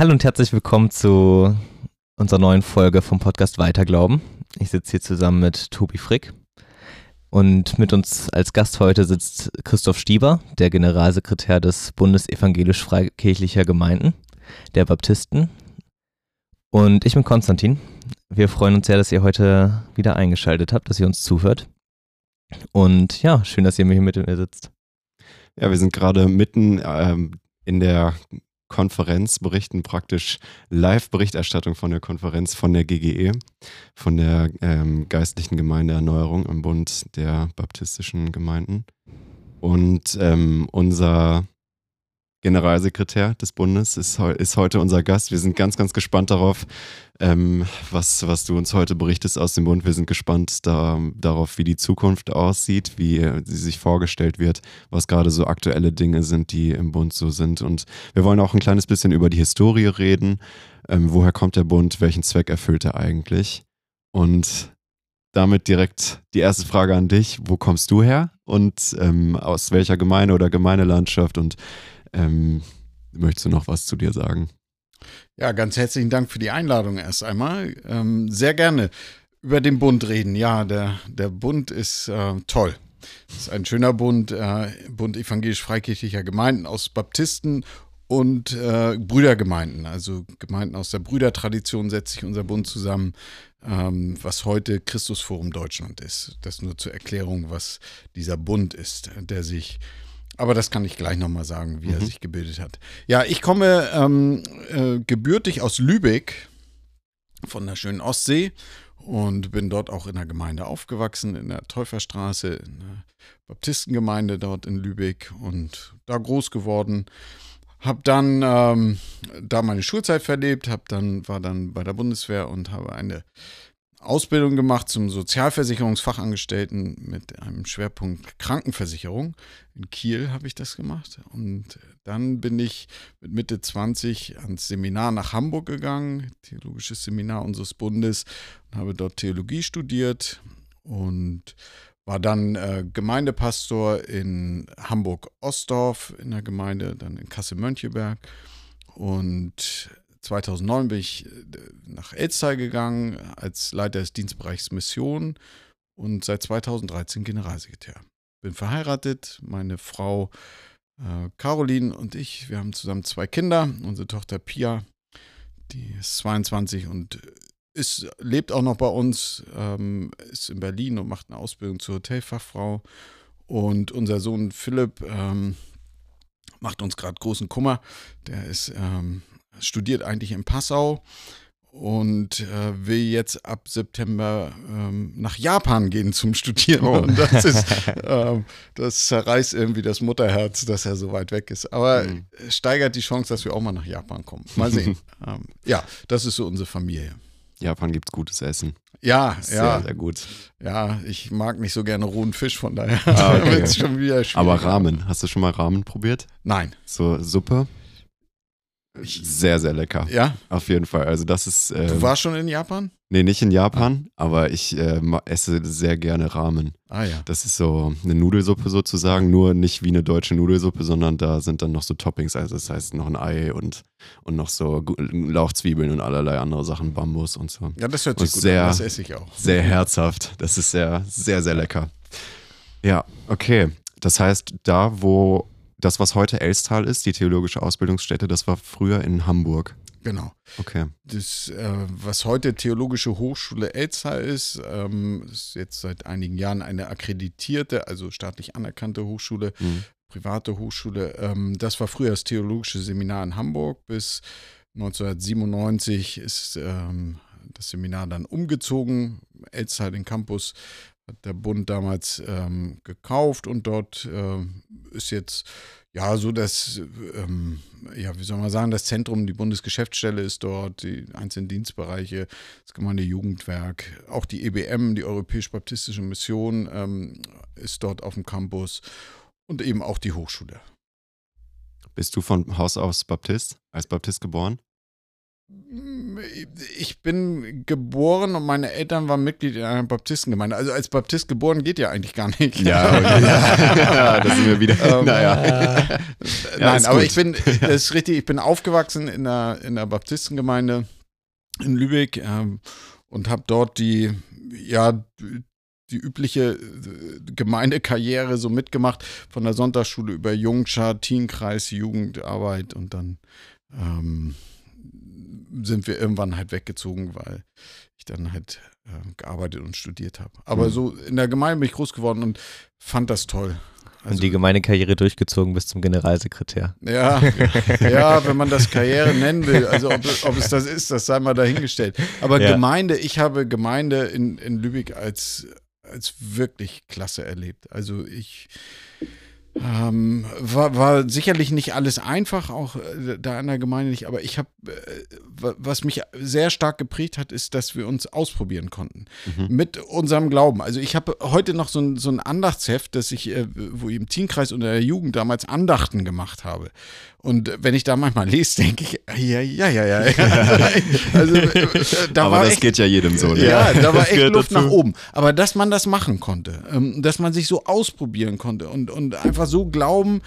Hallo und herzlich willkommen zu unserer neuen Folge vom Podcast Weiterglauben. Ich sitze hier zusammen mit Tobi Frick und mit uns als Gast heute sitzt Christoph Stieber, der Generalsekretär des Bundes evangelisch-freikirchlicher Gemeinden, der Baptisten. Und ich bin Konstantin. Wir freuen uns sehr, dass ihr heute wieder eingeschaltet habt, dass ihr uns zuhört. Und ja, schön, dass ihr hier mit mir sitzt. Ja, wir sind gerade mitten ähm, in der Konferenz berichten, praktisch Live-Berichterstattung von der Konferenz von der GGE, von der ähm, Geistlichen Gemeindeerneuerung im Bund der baptistischen Gemeinden. Und ähm, unser Generalsekretär des Bundes, ist, ist heute unser Gast. Wir sind ganz, ganz gespannt darauf, ähm, was, was du uns heute berichtest aus dem Bund. Wir sind gespannt da, darauf, wie die Zukunft aussieht, wie sie sich vorgestellt wird, was gerade so aktuelle Dinge sind, die im Bund so sind. Und wir wollen auch ein kleines bisschen über die Historie reden. Ähm, woher kommt der Bund? Welchen Zweck erfüllt er eigentlich? Und damit direkt die erste Frage an dich. Wo kommst du her und ähm, aus welcher Gemeinde oder Gemeindelandschaft und ähm, möchtest du noch was zu dir sagen? Ja, ganz herzlichen Dank für die Einladung erst einmal. Ähm, sehr gerne über den Bund reden. Ja, der, der Bund ist äh, toll. Es ist ein schöner Bund, äh, Bund evangelisch-freikirchlicher Gemeinden aus Baptisten und äh, Brüdergemeinden, also Gemeinden aus der Brüdertradition setzt sich unser Bund zusammen, ähm, was heute Christusforum Deutschland ist. Das nur zur Erklärung, was dieser Bund ist, der sich aber das kann ich gleich nochmal sagen, wie mhm. er sich gebildet hat. Ja, ich komme ähm, äh, gebürtig aus Lübeck von der schönen Ostsee und bin dort auch in der Gemeinde aufgewachsen, in der Täuferstraße, in der Baptistengemeinde dort in Lübeck und da groß geworden. Hab dann ähm, da meine Schulzeit verlebt, hab dann war dann bei der Bundeswehr und habe eine Ausbildung gemacht zum Sozialversicherungsfachangestellten mit einem Schwerpunkt Krankenversicherung. In Kiel habe ich das gemacht. Und dann bin ich mit Mitte 20 ans Seminar nach Hamburg gegangen, Theologisches Seminar unseres Bundes, und habe dort Theologie studiert und war dann äh, Gemeindepastor in Hamburg-Ostdorf in der Gemeinde, dann in Kassel-Möncheberg. Und 2009 bin ich äh, nach Elztal gegangen als Leiter des Dienstbereichs Mission und seit 2013 Generalsekretär. Bin verheiratet, meine Frau äh, Caroline und ich, wir haben zusammen zwei Kinder. Unsere Tochter Pia, die ist 22 und ist, lebt auch noch bei uns, ähm, ist in Berlin und macht eine Ausbildung zur Hotelfachfrau. Und unser Sohn Philipp ähm, macht uns gerade großen Kummer. Der ist ähm, studiert eigentlich in Passau und äh, will jetzt ab September ähm, nach Japan gehen zum Studieren. Oh. Und das ist, äh, das zerreißt irgendwie das Mutterherz, dass er so weit weg ist. Aber mhm. steigert die Chance, dass wir auch mal nach Japan kommen. Mal sehen. ähm, ja, das ist so unsere Familie. Japan gibt es gutes Essen. Ja, sehr, ja. Sehr gut. Ja, ich mag nicht so gerne rohen Fisch, von daher ah, okay. wird es schon wieder schwierig. Aber Ramen, hast du schon mal Ramen probiert? Nein. So Suppe? Sehr, sehr lecker. Ja? Auf jeden Fall. Also das ist. Ähm, du warst schon in Japan? Nee, nicht in Japan, ah. aber ich äh, esse sehr gerne Ramen. Ah ja. Das ist so eine Nudelsuppe sozusagen, nur nicht wie eine deutsche Nudelsuppe, sondern da sind dann noch so Toppings, also das heißt noch ein Ei und, und noch so Lauchzwiebeln und allerlei andere Sachen, Bambus und so. Ja, das hört sich und gut sehr, an, das esse ich auch. Sehr herzhaft. Das ist sehr, sehr, sehr lecker. Ja, okay. Das heißt, da, wo das, was heute Elstal ist, die theologische Ausbildungsstätte, das war früher in Hamburg. Genau. Okay. Das, äh, was heute Theologische Hochschule Elstal ist, ähm, ist jetzt seit einigen Jahren eine akkreditierte, also staatlich anerkannte Hochschule, mhm. private Hochschule. Ähm, das war früher das Theologische Seminar in Hamburg. Bis 1997 ist ähm, das Seminar dann umgezogen. Elstal, den Campus, hat der Bund damals ähm, gekauft und dort äh, ist jetzt ja so das, ähm, ja, wie soll man sagen, das Zentrum, die Bundesgeschäftsstelle ist dort, die einzelnen Dienstbereiche, das Gemeindejugendwerk, auch die EBM, die Europäisch-Baptistische Mission, ähm, ist dort auf dem Campus und eben auch die Hochschule. Bist du von Haus aus Baptist, als Baptist geboren? Ich bin geboren und meine Eltern waren Mitglied in einer Baptistengemeinde. Also als Baptist geboren geht ja eigentlich gar nicht. Ja, okay. ja da sind wir wieder. Ähm, naja. Nein, aber ich bin, das ist richtig, ich bin aufgewachsen in einer, in einer Baptistengemeinde in Lübeck ähm, und habe dort die, ja, die übliche äh, Gemeindekarriere so mitgemacht, von der Sonntagsschule über Jungschar, Teenkreis, Jugendarbeit und dann ähm, sind wir irgendwann halt weggezogen, weil ich dann halt äh, gearbeitet und studiert habe. Aber mhm. so in der Gemeinde bin ich groß geworden und fand das toll. Also, und die Gemeindekarriere durchgezogen bis zum Generalsekretär. Ja, ja, wenn man das Karriere nennen will, also ob, ob es das ist, das sei mal dahingestellt. Aber ja. Gemeinde, ich habe Gemeinde in, in Lübeck als, als wirklich klasse erlebt. Also ich ähm, war, war sicherlich nicht alles einfach, auch äh, da in der Gemeinde nicht, aber ich habe, äh, was mich sehr stark geprägt hat, ist, dass wir uns ausprobieren konnten mhm. mit unserem Glauben. Also ich habe heute noch so ein, so ein Andachtsheft, das ich, äh, wo ich im Teamkreis unter der Jugend damals Andachten gemacht habe. Und wenn ich da manchmal lese, denke ich, ja, ja, ja, ja. also, äh, da Aber das echt, geht ja jedem so. Ne? Ja, da war echt Luft dazu. nach oben. Aber dass man das machen konnte, ähm, dass man sich so ausprobieren konnte und, und einfach so glauben,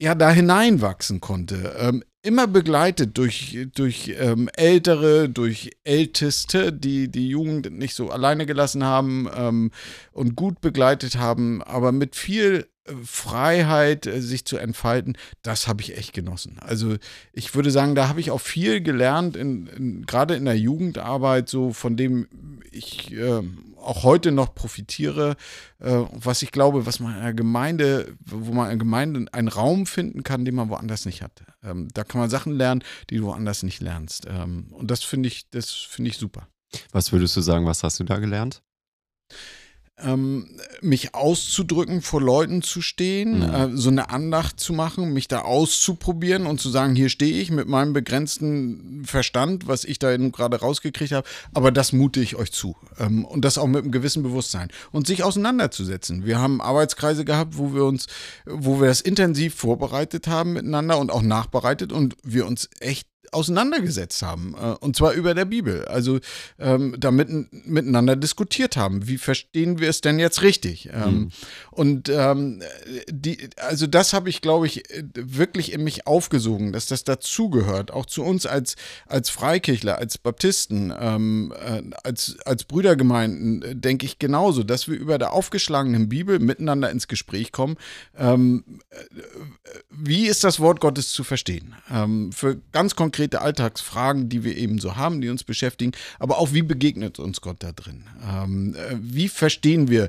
ja, da hineinwachsen konnte. Ähm, immer begleitet durch, durch ähm, Ältere, durch Älteste, die die Jugend nicht so alleine gelassen haben ähm, und gut begleitet haben, aber mit viel Freiheit, äh, sich zu entfalten, das habe ich echt genossen. Also ich würde sagen, da habe ich auch viel gelernt, in, in, gerade in der Jugendarbeit, so von dem ich äh, auch heute noch profitiere, äh, was ich glaube, was man in einer Gemeinde, wo man in einer Gemeinde einen Raum finden kann, den man woanders nicht hat. Ähm, da kann man Sachen lernen, die du woanders nicht lernst. Ähm, und das finde ich, das finde ich super. Was würdest du sagen, was hast du da gelernt? Ähm, mich auszudrücken, vor Leuten zu stehen, mhm. äh, so eine Andacht zu machen, mich da auszuprobieren und zu sagen, hier stehe ich mit meinem begrenzten Verstand, was ich da gerade rausgekriegt habe, aber das mute ich euch zu. Ähm, und das auch mit einem gewissen Bewusstsein. Und sich auseinanderzusetzen. Wir haben Arbeitskreise gehabt, wo wir uns, wo wir das intensiv vorbereitet haben miteinander und auch nachbereitet und wir uns echt auseinandergesetzt haben. Äh, und zwar über der Bibel. Also ähm, da miteinander diskutiert haben. Wie verstehen wir es denn jetzt richtig? Ähm, mhm. Und ähm, die, also das habe ich, glaube ich, wirklich in mich aufgesogen, dass das dazugehört. Auch zu uns als, als Freikirchler, als Baptisten, ähm, äh, als, als Brüdergemeinden, äh, denke ich genauso, dass wir über der aufgeschlagenen Bibel miteinander ins Gespräch kommen. Ähm, äh, wie ist das Wort Gottes zu verstehen? Ähm, für ganz konkret konkrete Alltagsfragen, die wir eben so haben, die uns beschäftigen, aber auch wie begegnet uns Gott da drin? Ähm, äh, wie verstehen wir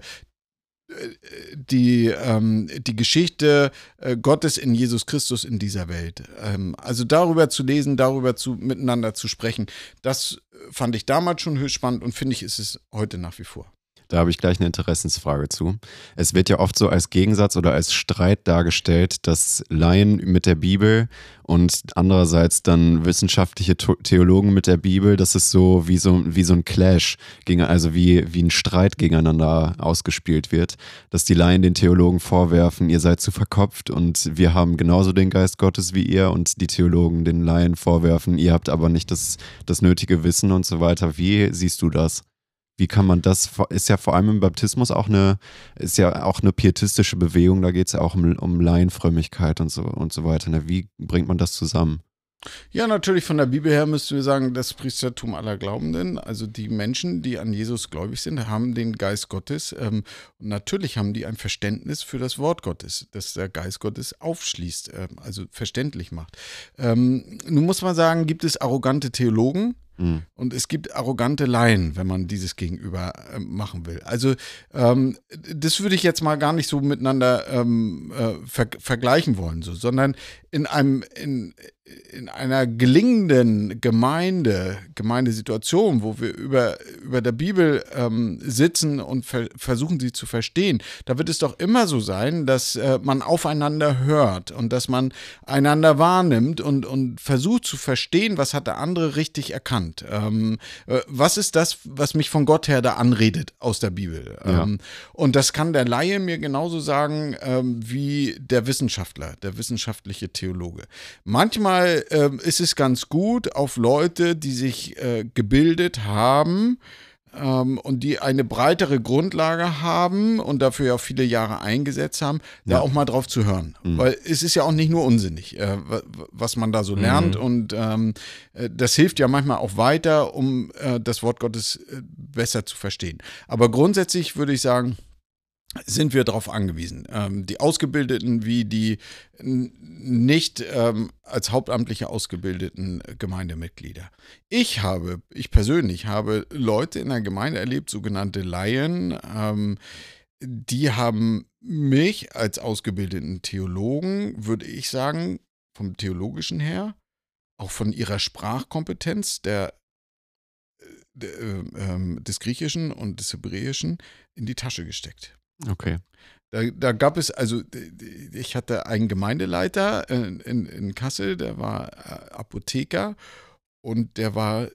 die, ähm, die Geschichte äh, Gottes in Jesus Christus in dieser Welt. Ähm, also darüber zu lesen, darüber zu, miteinander zu sprechen, das fand ich damals schon höchst spannend und finde ich, ist es heute nach wie vor. Da habe ich gleich eine Interessensfrage zu. Es wird ja oft so als Gegensatz oder als Streit dargestellt, dass Laien mit der Bibel und andererseits dann wissenschaftliche Theologen mit der Bibel, das ist so wie so, wie so ein Clash, also wie, wie ein Streit gegeneinander ausgespielt wird, dass die Laien den Theologen vorwerfen, ihr seid zu verkopft und wir haben genauso den Geist Gottes wie ihr und die Theologen den Laien vorwerfen, ihr habt aber nicht das, das nötige Wissen und so weiter. Wie siehst du das? Wie kann man das, ist ja vor allem im Baptismus auch eine, ist ja auch eine pietistische Bewegung, da geht es ja auch um, um Laienfrömmigkeit und so und so weiter. Ne? Wie bringt man das zusammen? Ja, natürlich von der Bibel her müssten wir sagen, das Priestertum aller Glaubenden, also die Menschen, die an Jesus gläubig sind, haben den Geist Gottes. Ähm, und natürlich haben die ein Verständnis für das Wort Gottes, das der Geist Gottes aufschließt, ähm, also verständlich macht. Ähm, nun muss man sagen, gibt es arrogante Theologen, Mhm. Und es gibt arrogante Laien, wenn man dieses Gegenüber äh, machen will. Also ähm, das würde ich jetzt mal gar nicht so miteinander ähm, äh, ver vergleichen wollen, so, sondern in einem, in, in einer gelingenden Gemeinde, Gemeindesituation, wo wir über, über der Bibel ähm, sitzen und ver versuchen sie zu verstehen, da wird es doch immer so sein, dass äh, man aufeinander hört und dass man einander wahrnimmt und, und versucht zu verstehen, was hat der andere richtig erkannt. Ähm, äh, was ist das, was mich von Gott her da anredet aus der Bibel? Ja. Ähm, und das kann der Laie mir genauso sagen ähm, wie der Wissenschaftler, der wissenschaftliche Theologe. Manchmal manchmal äh, ist es ganz gut auf Leute, die sich äh, gebildet haben, ähm, und die eine breitere Grundlage haben und dafür ja viele Jahre eingesetzt haben, da auch mal drauf zu hören. Mhm. Weil es ist ja auch nicht nur unsinnig, äh, was man da so lernt mhm. und ähm, äh, das hilft ja manchmal auch weiter, um äh, das Wort Gottes äh, besser zu verstehen. Aber grundsätzlich würde ich sagen, sind wir darauf angewiesen. Ähm, die Ausgebildeten wie die nicht ähm, als hauptamtliche ausgebildeten Gemeindemitglieder. Ich habe, ich persönlich habe Leute in der Gemeinde erlebt, sogenannte Laien, ähm, die haben mich als ausgebildeten Theologen, würde ich sagen, vom theologischen her, auch von ihrer Sprachkompetenz, der, äh, des Griechischen und des Hebräischen, in die Tasche gesteckt. Okay. Da, da, gab es, also ich hatte einen Gemeindeleiter in, in, in Kassel, der war äh, Apotheker und der war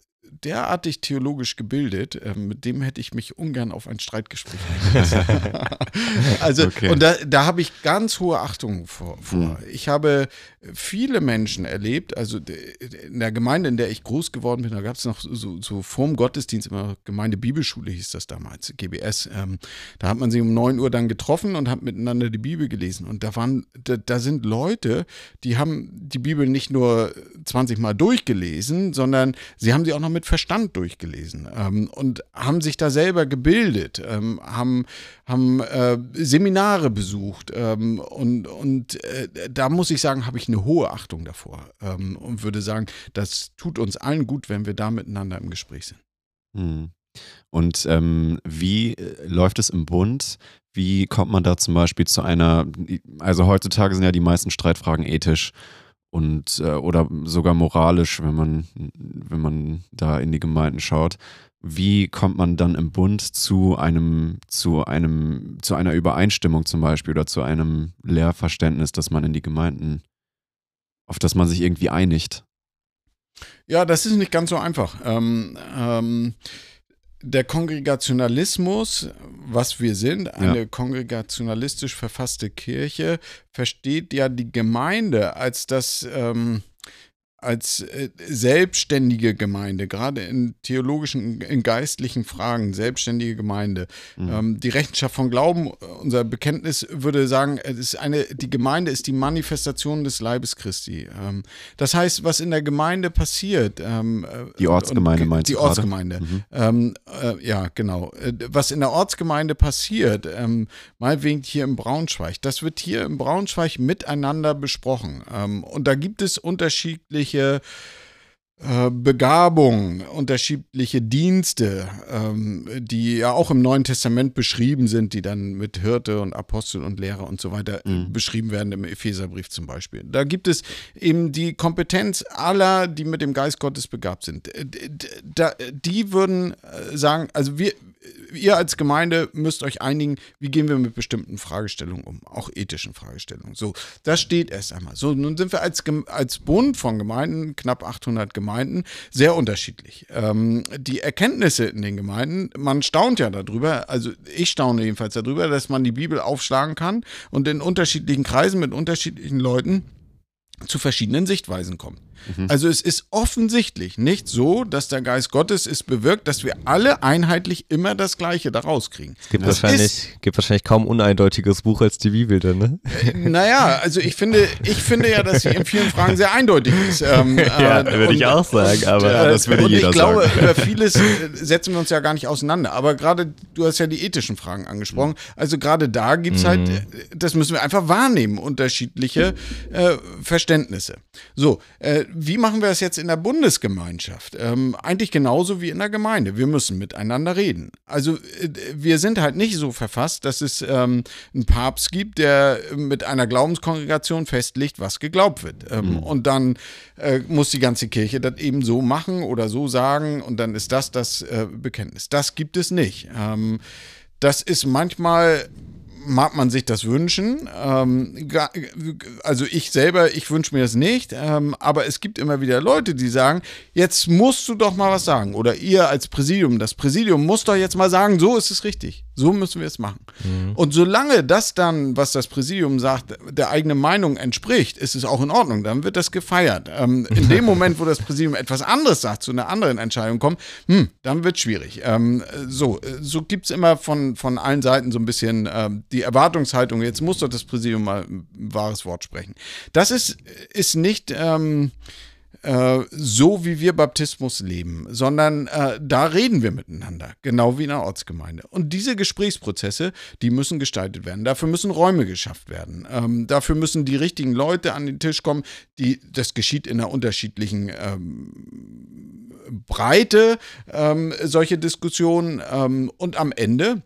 derartig theologisch gebildet, äh, mit dem hätte ich mich ungern auf ein Streitgespräch Also, okay. und da, da habe ich ganz hohe Achtung vor. vor. Mhm. Ich habe viele Menschen erlebt, also in der Gemeinde, in der ich groß geworden bin, da gab es noch so, so vorm Gottesdienst immer Gemeinde Bibelschule hieß das damals, GBS. Ähm, da hat man sich um 9 Uhr dann getroffen und hat miteinander die Bibel gelesen. Und da waren, da, da sind Leute, die haben die Bibel nicht nur 20 Mal durchgelesen, sondern sie haben sie auch noch mit Verstand durchgelesen ähm, und haben sich da selber gebildet, ähm, haben, haben äh, Seminare besucht ähm, und, und äh, da muss ich sagen, habe ich eine hohe Achtung davor ähm, und würde sagen, das tut uns allen gut, wenn wir da miteinander im Gespräch sind. Hm. Und ähm, wie äh, läuft es im Bund? Wie kommt man da zum Beispiel zu einer, also heutzutage sind ja die meisten Streitfragen ethisch und äh, oder sogar moralisch, wenn man, wenn man da in die Gemeinden schaut. Wie kommt man dann im Bund zu einem, zu einem, zu einer Übereinstimmung zum Beispiel oder zu einem Lehrverständnis, dass man in die Gemeinden, auf das man sich irgendwie einigt? Ja, das ist nicht ganz so einfach. Ähm, ähm, der Kongregationalismus, was wir sind, eine ja. kongregationalistisch verfasste Kirche, versteht ja die Gemeinde als das ähm, als äh, selbstständige Gemeinde, gerade in theologischen, in geistlichen Fragen, selbstständige Gemeinde. Mhm. Ähm, die Rechenschaft von Glauben, unser Bekenntnis würde sagen, es ist eine, die Gemeinde ist die Manifestation des Leibes Christi. Ähm, das heißt, was in der Gemeinde passiert. Ähm, äh, die Ortsgemeinde und, meinst du? Die Ortsgemeinde. Mhm. Äh, ja, genau. Äh, was in der Ortsgemeinde passiert, ähm, meinetwegen hier im Braunschweig, das wird hier im Braunschweig miteinander besprochen. Und da gibt es unterschiedliche unterschiedliche äh, Begabungen, unterschiedliche Dienste, ähm, die ja auch im Neuen Testament beschrieben sind, die dann mit Hirte und Apostel und Lehrer und so weiter äh, mhm. beschrieben werden, im Epheserbrief zum Beispiel. Da gibt es eben die Kompetenz aller, die mit dem Geist Gottes begabt sind. Die würden äh, sagen, also wir, ihr als Gemeinde müsst euch einigen, wie gehen wir mit bestimmten Fragestellungen um, auch ethischen Fragestellungen. So, das steht erst einmal. So, nun sind wir als, als Bund von Gemeinden, knapp 800 Gemeinden, sehr unterschiedlich. Ähm, die Erkenntnisse in den Gemeinden, man staunt ja darüber, also ich staune jedenfalls darüber, dass man die Bibel aufschlagen kann und in unterschiedlichen Kreisen mit unterschiedlichen Leuten zu verschiedenen Sichtweisen kommt. Mhm. Also es ist offensichtlich nicht so, dass der Geist Gottes es bewirkt, dass wir alle einheitlich immer das Gleiche daraus kriegen. Es gibt, wahrscheinlich, gibt wahrscheinlich kaum uneindeutiges Buch als die Bibel dann, ne? Äh, naja, also ich finde, ich finde ja, dass sie in vielen Fragen sehr eindeutig ist. Ähm, ja, äh, würde ich auch sagen, aber äh, das würde jeder ich glaube, sagen. über vieles äh, setzen wir uns ja gar nicht auseinander. Aber gerade, du hast ja die ethischen Fragen angesprochen. Also gerade da gibt es halt, mhm. halt, das müssen wir einfach wahrnehmen, unterschiedliche äh, Verständnisse. So, äh, wie machen wir das jetzt in der Bundesgemeinschaft? Ähm, eigentlich genauso wie in der Gemeinde. Wir müssen miteinander reden. Also äh, wir sind halt nicht so verfasst, dass es ähm, einen Papst gibt, der mit einer Glaubenskongregation festlegt, was geglaubt wird. Ähm, mhm. Und dann äh, muss die ganze Kirche das eben so machen oder so sagen und dann ist das das äh, Bekenntnis. Das gibt es nicht. Ähm, das ist manchmal mag man sich das wünschen. Ähm, also ich selber, ich wünsche mir das nicht. Ähm, aber es gibt immer wieder Leute, die sagen, jetzt musst du doch mal was sagen. Oder ihr als Präsidium, das Präsidium muss doch jetzt mal sagen, so ist es richtig. So müssen wir es machen. Mhm. Und solange das dann, was das Präsidium sagt, der eigenen Meinung entspricht, ist es auch in Ordnung. Dann wird das gefeiert. Ähm, in dem Moment, wo das Präsidium etwas anderes sagt, zu einer anderen Entscheidung kommt, hm, dann wird es schwierig. So so gibt es immer von, von allen Seiten so ein bisschen ähm, die Erwartungshaltung, jetzt muss doch das Präsidium mal ein wahres Wort sprechen. Das ist, ist nicht. Ähm, äh, so wie wir Baptismus leben, sondern äh, da reden wir miteinander, genau wie in einer Ortsgemeinde. Und diese Gesprächsprozesse, die müssen gestaltet werden. Dafür müssen Räume geschafft werden. Ähm, dafür müssen die richtigen Leute an den Tisch kommen. Die, das geschieht in einer unterschiedlichen ähm, Breite, ähm, solche Diskussionen. Ähm, und am Ende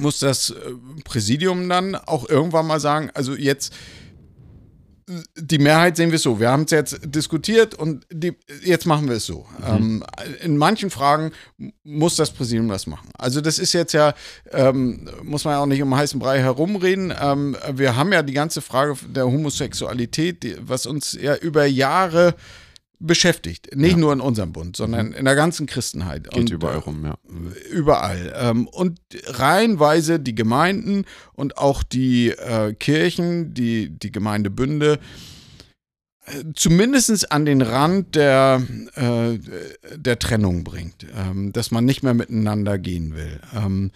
muss das äh, Präsidium dann auch irgendwann mal sagen, also jetzt die Mehrheit sehen wir so. Wir haben es jetzt diskutiert und die, jetzt machen wir es so. Mhm. Ähm, in manchen Fragen muss das Präsidium das machen. Also das ist jetzt ja, ähm, muss man ja auch nicht um heißen Brei herumreden. Ähm, wir haben ja die ganze Frage der Homosexualität, die, was uns ja über Jahre beschäftigt. Nicht ja. nur in unserem Bund, sondern mhm. in der ganzen Christenheit. Geht und, überall rum, ja. Überall. Ähm, und reihenweise die Gemeinden und auch die äh, Kirchen, die, die Gemeindebünde, äh, zumindest an den Rand der, äh, der Trennung bringt, ähm, dass man nicht mehr miteinander gehen will. Ähm,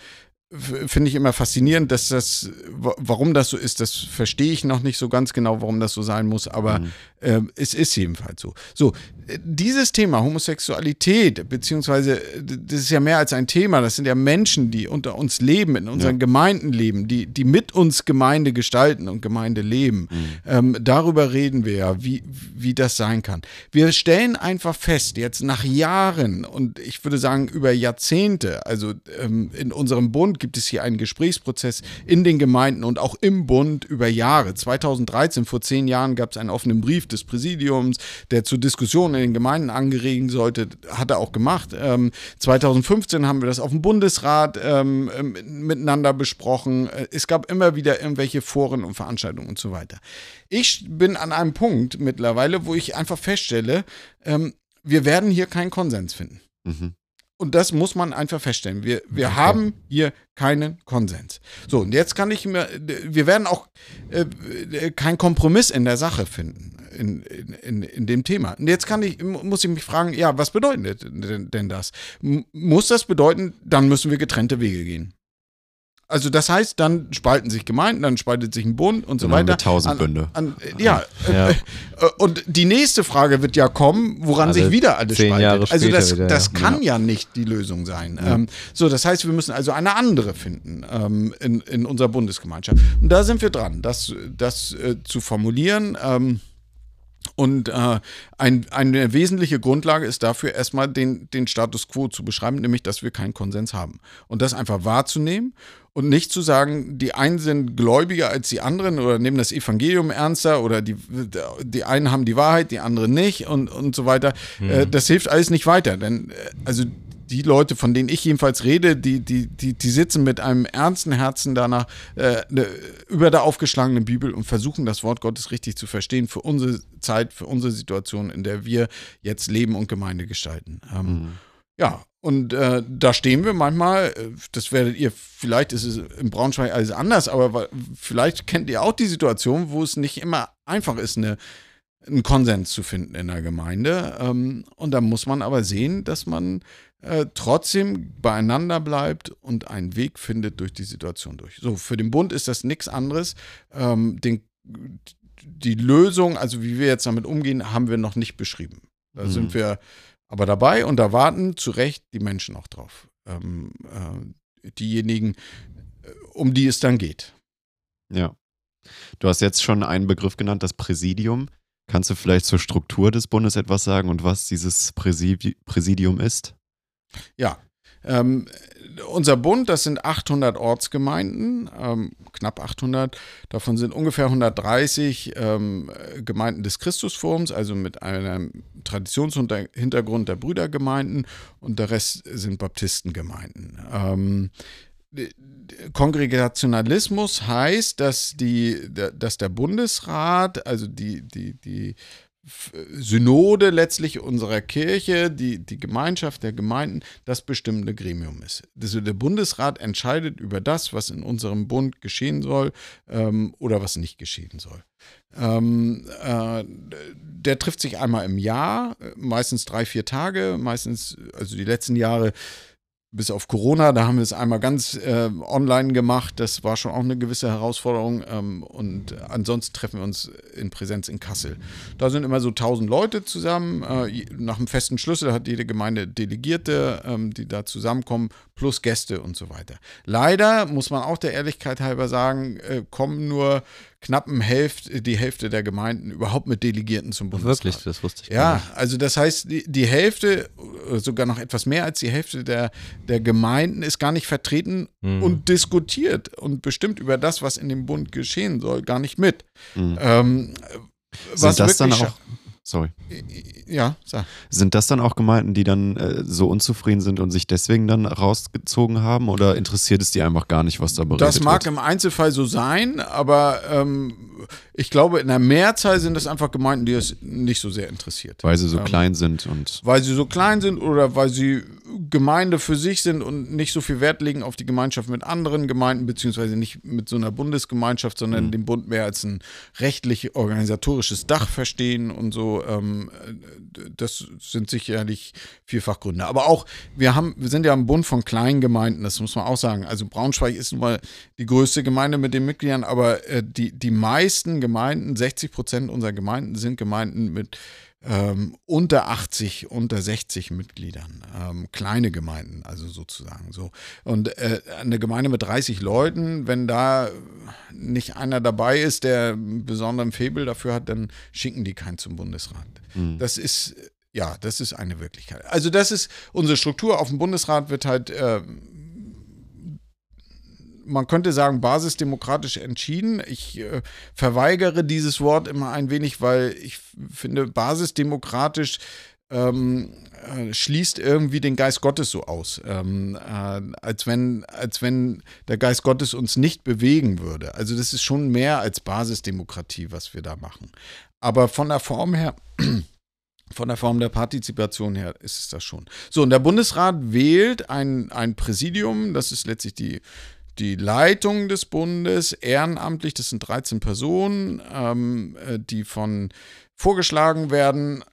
finde ich immer faszinierend, dass das, warum das so ist, das verstehe ich noch nicht so ganz genau, warum das so sein muss, aber mhm. äh, es ist jedenfalls so. So, dieses Thema Homosexualität, beziehungsweise das ist ja mehr als ein Thema, das sind ja Menschen, die unter uns leben, in unseren ja. Gemeinden leben, die, die mit uns Gemeinde gestalten und Gemeinde leben. Mhm. Ähm, darüber reden wir ja, wie, wie das sein kann. Wir stellen einfach fest, jetzt nach Jahren und ich würde sagen über Jahrzehnte, also ähm, in unserem Bund gibt es hier einen Gesprächsprozess in den Gemeinden und auch im Bund über Jahre. 2013, vor zehn Jahren, gab es einen offenen Brief des Präsidiums, der zur Diskussion in den Gemeinden angeregen sollte, hat er auch gemacht. Ähm, 2015 haben wir das auf dem Bundesrat ähm, ähm, miteinander besprochen. Äh, es gab immer wieder irgendwelche Foren und Veranstaltungen und so weiter. Ich bin an einem Punkt mittlerweile, wo ich einfach feststelle, ähm, wir werden hier keinen Konsens finden. Mhm. Und das muss man einfach feststellen. Wir, wir okay. haben hier keinen Konsens. So, und jetzt kann ich mir, wir werden auch äh, keinen Kompromiss in der Sache finden, in, in, in, dem Thema. Und jetzt kann ich, muss ich mich fragen, ja, was bedeutet denn, denn das? M muss das bedeuten, dann müssen wir getrennte Wege gehen? Also das heißt, dann spalten sich Gemeinden, dann spaltet sich ein Bund und so dann weiter. Tausend Bünde. An, ja, ja. Äh, und die nächste Frage wird ja kommen, woran also sich wieder alles spaltet. Also das, wieder, das kann ja. ja. nicht die Lösung sein. Ja. Ähm, so, das heißt, wir müssen also eine andere finden ähm, in, in unserer Bundesgemeinschaft. Und da sind wir dran, das, das äh, zu formulieren. Ähm, und äh, ein, eine wesentliche Grundlage ist dafür, erstmal den, den Status quo zu beschreiben, nämlich, dass wir keinen Konsens haben. Und das einfach wahrzunehmen und nicht zu sagen, die einen sind gläubiger als die anderen oder nehmen das Evangelium ernster oder die, die einen haben die Wahrheit, die anderen nicht und, und so weiter. Mhm. Das hilft alles nicht weiter, denn äh, also die Leute, von denen ich jedenfalls rede, die, die, die, die sitzen mit einem ernsten Herzen danach äh, ne, über der aufgeschlagenen Bibel und versuchen das Wort Gottes richtig zu verstehen für unsere Zeit, für unsere Situation, in der wir jetzt leben und Gemeinde gestalten. Ähm, mhm. Ja, und äh, da stehen wir manchmal, äh, das werdet ihr, vielleicht ist es im Braunschweig alles anders, aber vielleicht kennt ihr auch die Situation, wo es nicht immer einfach ist, eine, einen Konsens zu finden in der Gemeinde. Ähm, und da muss man aber sehen, dass man äh, trotzdem beieinander bleibt und einen Weg findet durch die Situation durch. So, für den Bund ist das nichts anderes. Ähm, den, die Lösung, also wie wir jetzt damit umgehen, haben wir noch nicht beschrieben. Da mhm. sind wir aber dabei und da warten zu Recht die Menschen auch drauf. Ähm, äh, diejenigen, äh, um die es dann geht. Ja. Du hast jetzt schon einen Begriff genannt, das Präsidium. Kannst du vielleicht zur Struktur des Bundes etwas sagen und was dieses Präsidium ist? Ja, ähm, unser Bund, das sind 800 Ortsgemeinden, ähm, knapp 800. Davon sind ungefähr 130 ähm, Gemeinden des Christusforums, also mit einem Traditionshintergrund der Brüdergemeinden und der Rest sind Baptistengemeinden. Ähm, Kongregationalismus heißt, dass, die, dass der Bundesrat, also die, die, die Synode letztlich unserer Kirche, die, die Gemeinschaft der Gemeinden, das bestimmende Gremium ist. Also der Bundesrat entscheidet über das, was in unserem Bund geschehen soll ähm, oder was nicht geschehen soll. Ähm, äh, der trifft sich einmal im Jahr, meistens drei, vier Tage, meistens, also die letzten Jahre bis auf Corona, da haben wir es einmal ganz äh, online gemacht. Das war schon auch eine gewisse Herausforderung. Ähm, und ansonsten treffen wir uns in Präsenz in Kassel. Da sind immer so 1000 Leute zusammen. Äh, nach einem festen Schlüssel hat jede Gemeinde Delegierte, ähm, die da zusammenkommen, plus Gäste und so weiter. Leider muss man auch der Ehrlichkeit halber sagen, äh, kommen nur knappen Hälfte, die Hälfte der Gemeinden überhaupt mit Delegierten zum Bundesrat. Wirklich, das wusste ich. Ja, nicht. also das heißt, die, die Hälfte, sogar noch etwas mehr als die Hälfte der, der Gemeinden ist gar nicht vertreten mhm. und diskutiert und bestimmt über das, was in dem Bund geschehen soll, gar nicht mit. Mhm. Ähm, Sind das dann auch Sorry. Ja, sag. Sind das dann auch Gemeinden, die dann äh, so unzufrieden sind und sich deswegen dann rausgezogen haben oder interessiert es die einfach gar nicht, was da berichtet wird? Das mag wird? im Einzelfall so sein, aber ähm, ich glaube, in der Mehrzahl sind das einfach Gemeinden, die es nicht so sehr interessiert. Weil sie so ähm, klein sind und. Weil sie so klein sind oder weil sie Gemeinde für sich sind und nicht so viel Wert legen auf die Gemeinschaft mit anderen Gemeinden, beziehungsweise nicht mit so einer Bundesgemeinschaft, sondern mhm. den Bund mehr als ein rechtlich organisatorisches Dach verstehen und so. Ähm, das sind sicherlich vielfach Gründe. Aber auch, wir haben, wir sind ja ein Bund von kleinen Gemeinden, das muss man auch sagen. Also Braunschweig ist nun mal die größte Gemeinde mit den Mitgliedern, aber äh, die, die meisten Gemeinden, 60 Prozent unserer Gemeinden sind Gemeinden mit ähm, unter 80, unter 60 Mitgliedern, ähm, kleine Gemeinden, also sozusagen so. Und äh, eine Gemeinde mit 30 Leuten, wenn da nicht einer dabei ist, der einen besonderen Febel dafür hat, dann schicken die keinen zum Bundesrat. Mhm. Das ist ja, das ist eine Wirklichkeit. Also das ist unsere Struktur. Auf dem Bundesrat wird halt äh, man könnte sagen, basisdemokratisch entschieden. Ich äh, verweigere dieses Wort immer ein wenig, weil ich finde, basisdemokratisch ähm, äh, schließt irgendwie den Geist Gottes so aus, ähm, äh, als, wenn, als wenn der Geist Gottes uns nicht bewegen würde. Also das ist schon mehr als Basisdemokratie, was wir da machen. Aber von der Form her von der Form der Partizipation her ist es das schon. So, und der Bundesrat wählt ein, ein Präsidium, das ist letztlich die, die Leitung des Bundes, ehrenamtlich, das sind 13 Personen, ähm, äh, die von vorgeschlagen werden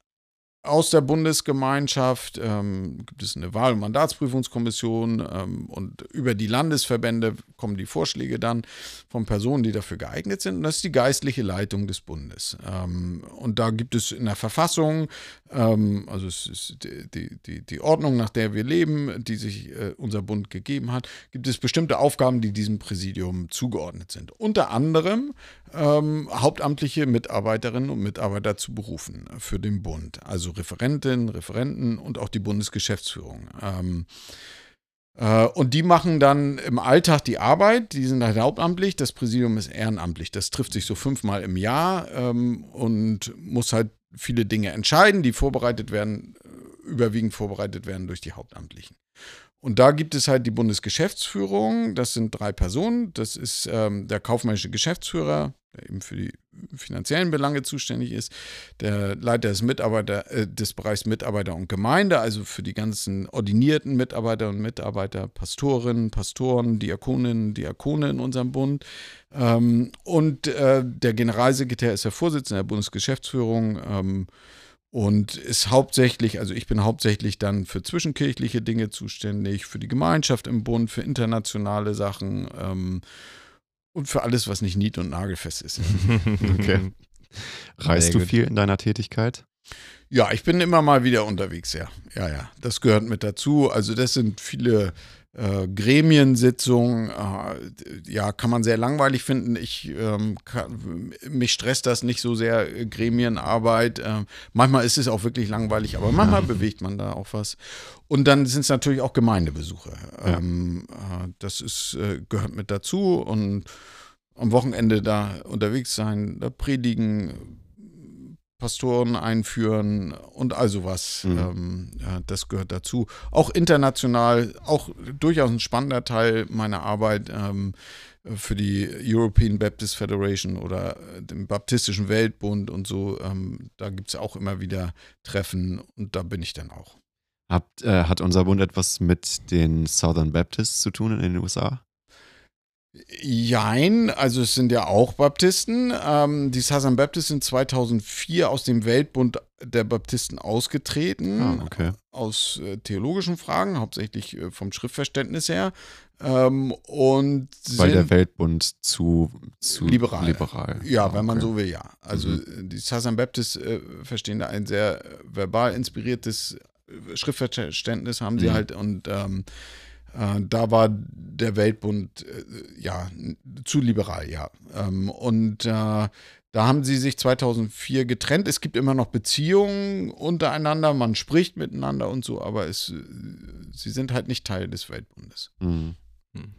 aus der Bundesgemeinschaft ähm, gibt es eine Wahl- und Mandatsprüfungskommission ähm, und über die Landesverbände kommen die Vorschläge dann von Personen, die dafür geeignet sind. Und das ist die geistliche Leitung des Bundes. Ähm, und da gibt es in der Verfassung, ähm, also es ist die, die, die Ordnung, nach der wir leben, die sich äh, unser Bund gegeben hat, gibt es bestimmte Aufgaben, die diesem Präsidium zugeordnet sind. Unter anderem ähm, hauptamtliche Mitarbeiterinnen und Mitarbeiter zu berufen für den Bund. Also Referentinnen, Referenten und auch die Bundesgeschäftsführung. Ähm, äh, und die machen dann im Alltag die Arbeit, die sind halt hauptamtlich, das Präsidium ist ehrenamtlich. Das trifft sich so fünfmal im Jahr ähm, und muss halt viele Dinge entscheiden, die vorbereitet werden, äh, überwiegend vorbereitet werden durch die Hauptamtlichen. Und da gibt es halt die Bundesgeschäftsführung, das sind drei Personen. Das ist ähm, der kaufmännische Geschäftsführer, der eben für die finanziellen Belange zuständig ist, der Leiter des, Mitarbeiter, äh, des Bereichs Mitarbeiter und Gemeinde, also für die ganzen ordinierten Mitarbeiter und Mitarbeiter, Pastorinnen, Pastoren, Diakoninnen, Diakone in unserem Bund. Ähm, und äh, der Generalsekretär ist der Vorsitzende der Bundesgeschäftsführung. Ähm, und ist hauptsächlich, also ich bin hauptsächlich dann für zwischenkirchliche Dinge zuständig, für die Gemeinschaft im Bund, für internationale Sachen ähm, und für alles, was nicht nied- und nagelfest ist. okay. Reist du viel in deiner Tätigkeit? Ja, ich bin immer mal wieder unterwegs, ja. Ja, ja. Das gehört mit dazu. Also, das sind viele äh, Gremiensitzung, äh, ja, kann man sehr langweilig finden. Ich, ähm, kann, mich stresst das nicht so sehr, äh, Gremienarbeit. Manchmal ist es auch wirklich langweilig, aber manchmal bewegt man da auch was. Und dann sind es natürlich auch Gemeindebesuche. Ja. Ähm, äh, das ist, äh, gehört mit dazu und am Wochenende da unterwegs sein, da predigen, Pastoren einführen und all sowas. Mhm. Ähm, ja, das gehört dazu. Auch international, auch durchaus ein spannender Teil meiner Arbeit ähm, für die European Baptist Federation oder äh, den Baptistischen Weltbund und so. Ähm, da gibt es auch immer wieder Treffen und da bin ich dann auch. Habt, äh, hat unser Bund etwas mit den Southern Baptists zu tun in den USA? Jein, also es sind ja auch Baptisten. Ähm, die Southern Baptists sind 2004 aus dem Weltbund der Baptisten ausgetreten. Ah, okay. Aus äh, theologischen Fragen, hauptsächlich äh, vom Schriftverständnis her. Ähm, und Weil der Weltbund zu, zu Liberal. liberal. Ja, Ah, wenn man okay. so will, ja. Also Mhm. die Southern Baptists äh, verstehen da ein sehr äh, verbal inspiriertes äh, Schriftverständnis, haben sie Mhm. halt und ähm, äh, da war der Weltbund äh, ja zu liberal, ja. Ähm, und äh, da haben sie sich 2004 getrennt. Es gibt immer noch Beziehungen untereinander, man spricht miteinander und so, aber es, äh, sie sind halt nicht Teil des Weltbundes. Mhm. Hm.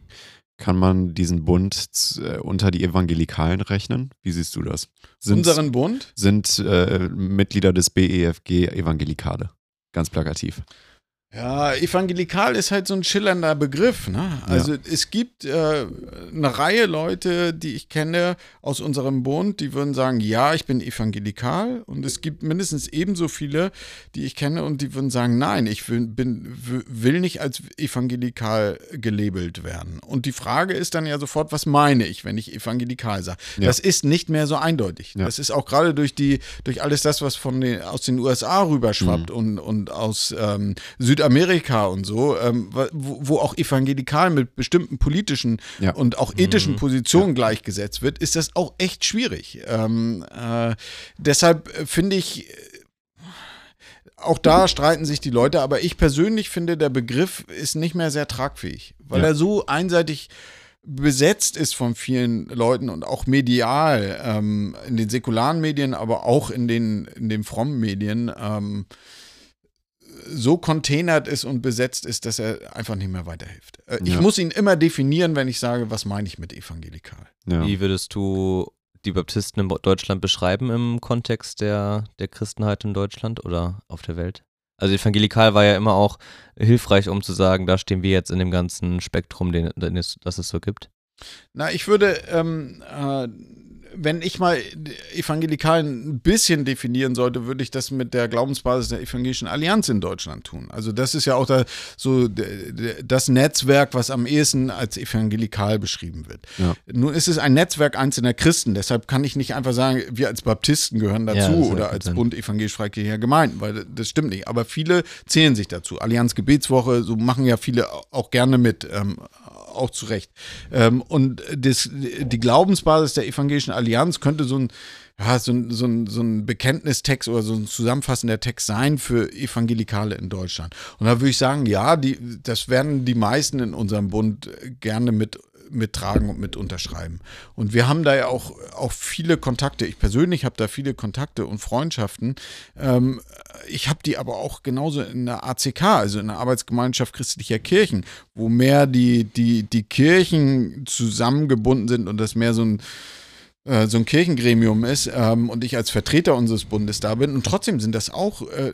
Kann man diesen Bund äh, unter die Evangelikalen rechnen? Wie siehst du das? Sind, Unseren Bund? sind äh, Mitglieder des BEFG Evangelikale? Ganz plakativ. Ja, evangelikal ist halt so ein schillernder Begriff. Ne? Also es gibt äh, eine Reihe Leute, die ich kenne aus unserem Bund, die würden sagen, ja, ich bin evangelikal. Und es gibt mindestens ebenso viele, die ich kenne und die würden sagen, nein, ich will, bin, will nicht als evangelikal gelabelt werden. Und die Frage ist dann ja sofort, was meine ich, wenn ich evangelikal sage? Ja. Das ist nicht mehr so eindeutig. Ja. Das ist auch gerade durch die, durch alles das, was von den, aus den USA rüberschwappt und, und aus ähm, Südamerika und so, ähm, wo, wo auch evangelikal mit bestimmten politischen Ja. und auch ethischen Positionen gleichgesetzt wird, ist das auch echt schwierig. Ähm, äh, deshalb äh, finde ich, äh, auch da streiten sich die Leute, aber ich persönlich finde, der Begriff ist nicht mehr sehr tragfähig, weil Ja. er so einseitig besetzt ist von vielen Leuten und auch medial, ähm, in den säkularen Medien, aber auch in den, in den frommen Medien, ähm, so containert ist und besetzt ist, dass er einfach nicht mehr weiterhilft. Äh, Ich Ja. muss ihn immer definieren, wenn ich sage, was meine ich mit evangelikal. Ja. Wie würdest du die Baptisten in Deutschland beschreiben im Kontext der, der Christenheit in Deutschland oder auf der Welt? Also evangelikal war ja immer auch hilfreich, um zu sagen, da stehen wir jetzt in dem ganzen Spektrum, den, den es, das es so gibt. Na, ich würde, ähm, äh, wenn ich mal evangelikal ein bisschen definieren sollte, würde ich das mit der Glaubensbasis der Evangelischen Allianz in Deutschland tun. Also das ist ja auch da, so das Netzwerk, was am ehesten als evangelikal beschrieben wird. Ja. Nun ist es ein Netzwerk einzelner Christen, deshalb kann ich nicht einfach sagen, wir als Baptisten gehören Ja, dazu ist oder ja als Sinn. Bund evangelisch-freikirchlicher Gemeinden, weil das stimmt nicht. Aber viele zählen sich dazu. Allianz Gebetswoche, so machen ja viele auch gerne mit, ähm, auch zu Recht. Ähm, und das, die Glaubensbasis der evangelischen Allianz könnte so ein, ja, so ein, so ein, so ein Bekenntnistext oder so ein zusammenfassender Text sein für Evangelikale in Deutschland. Und da würde ich sagen, ja, die, das werden die meisten in unserem Bund gerne mit mittragen und mit unterschreiben. Und wir haben da ja auch, auch viele Kontakte. Ich persönlich habe da viele Kontakte und Freundschaften. Ähm, ich habe die aber auch genauso in der ACK, also in der Arbeitsgemeinschaft christlicher Kirchen, wo mehr die, die, die Kirchen zusammengebunden sind und das mehr so ein äh, so ein Kirchengremium ist ähm, und ich als Vertreter unseres Bundes da bin. Und trotzdem sind das auch äh, äh,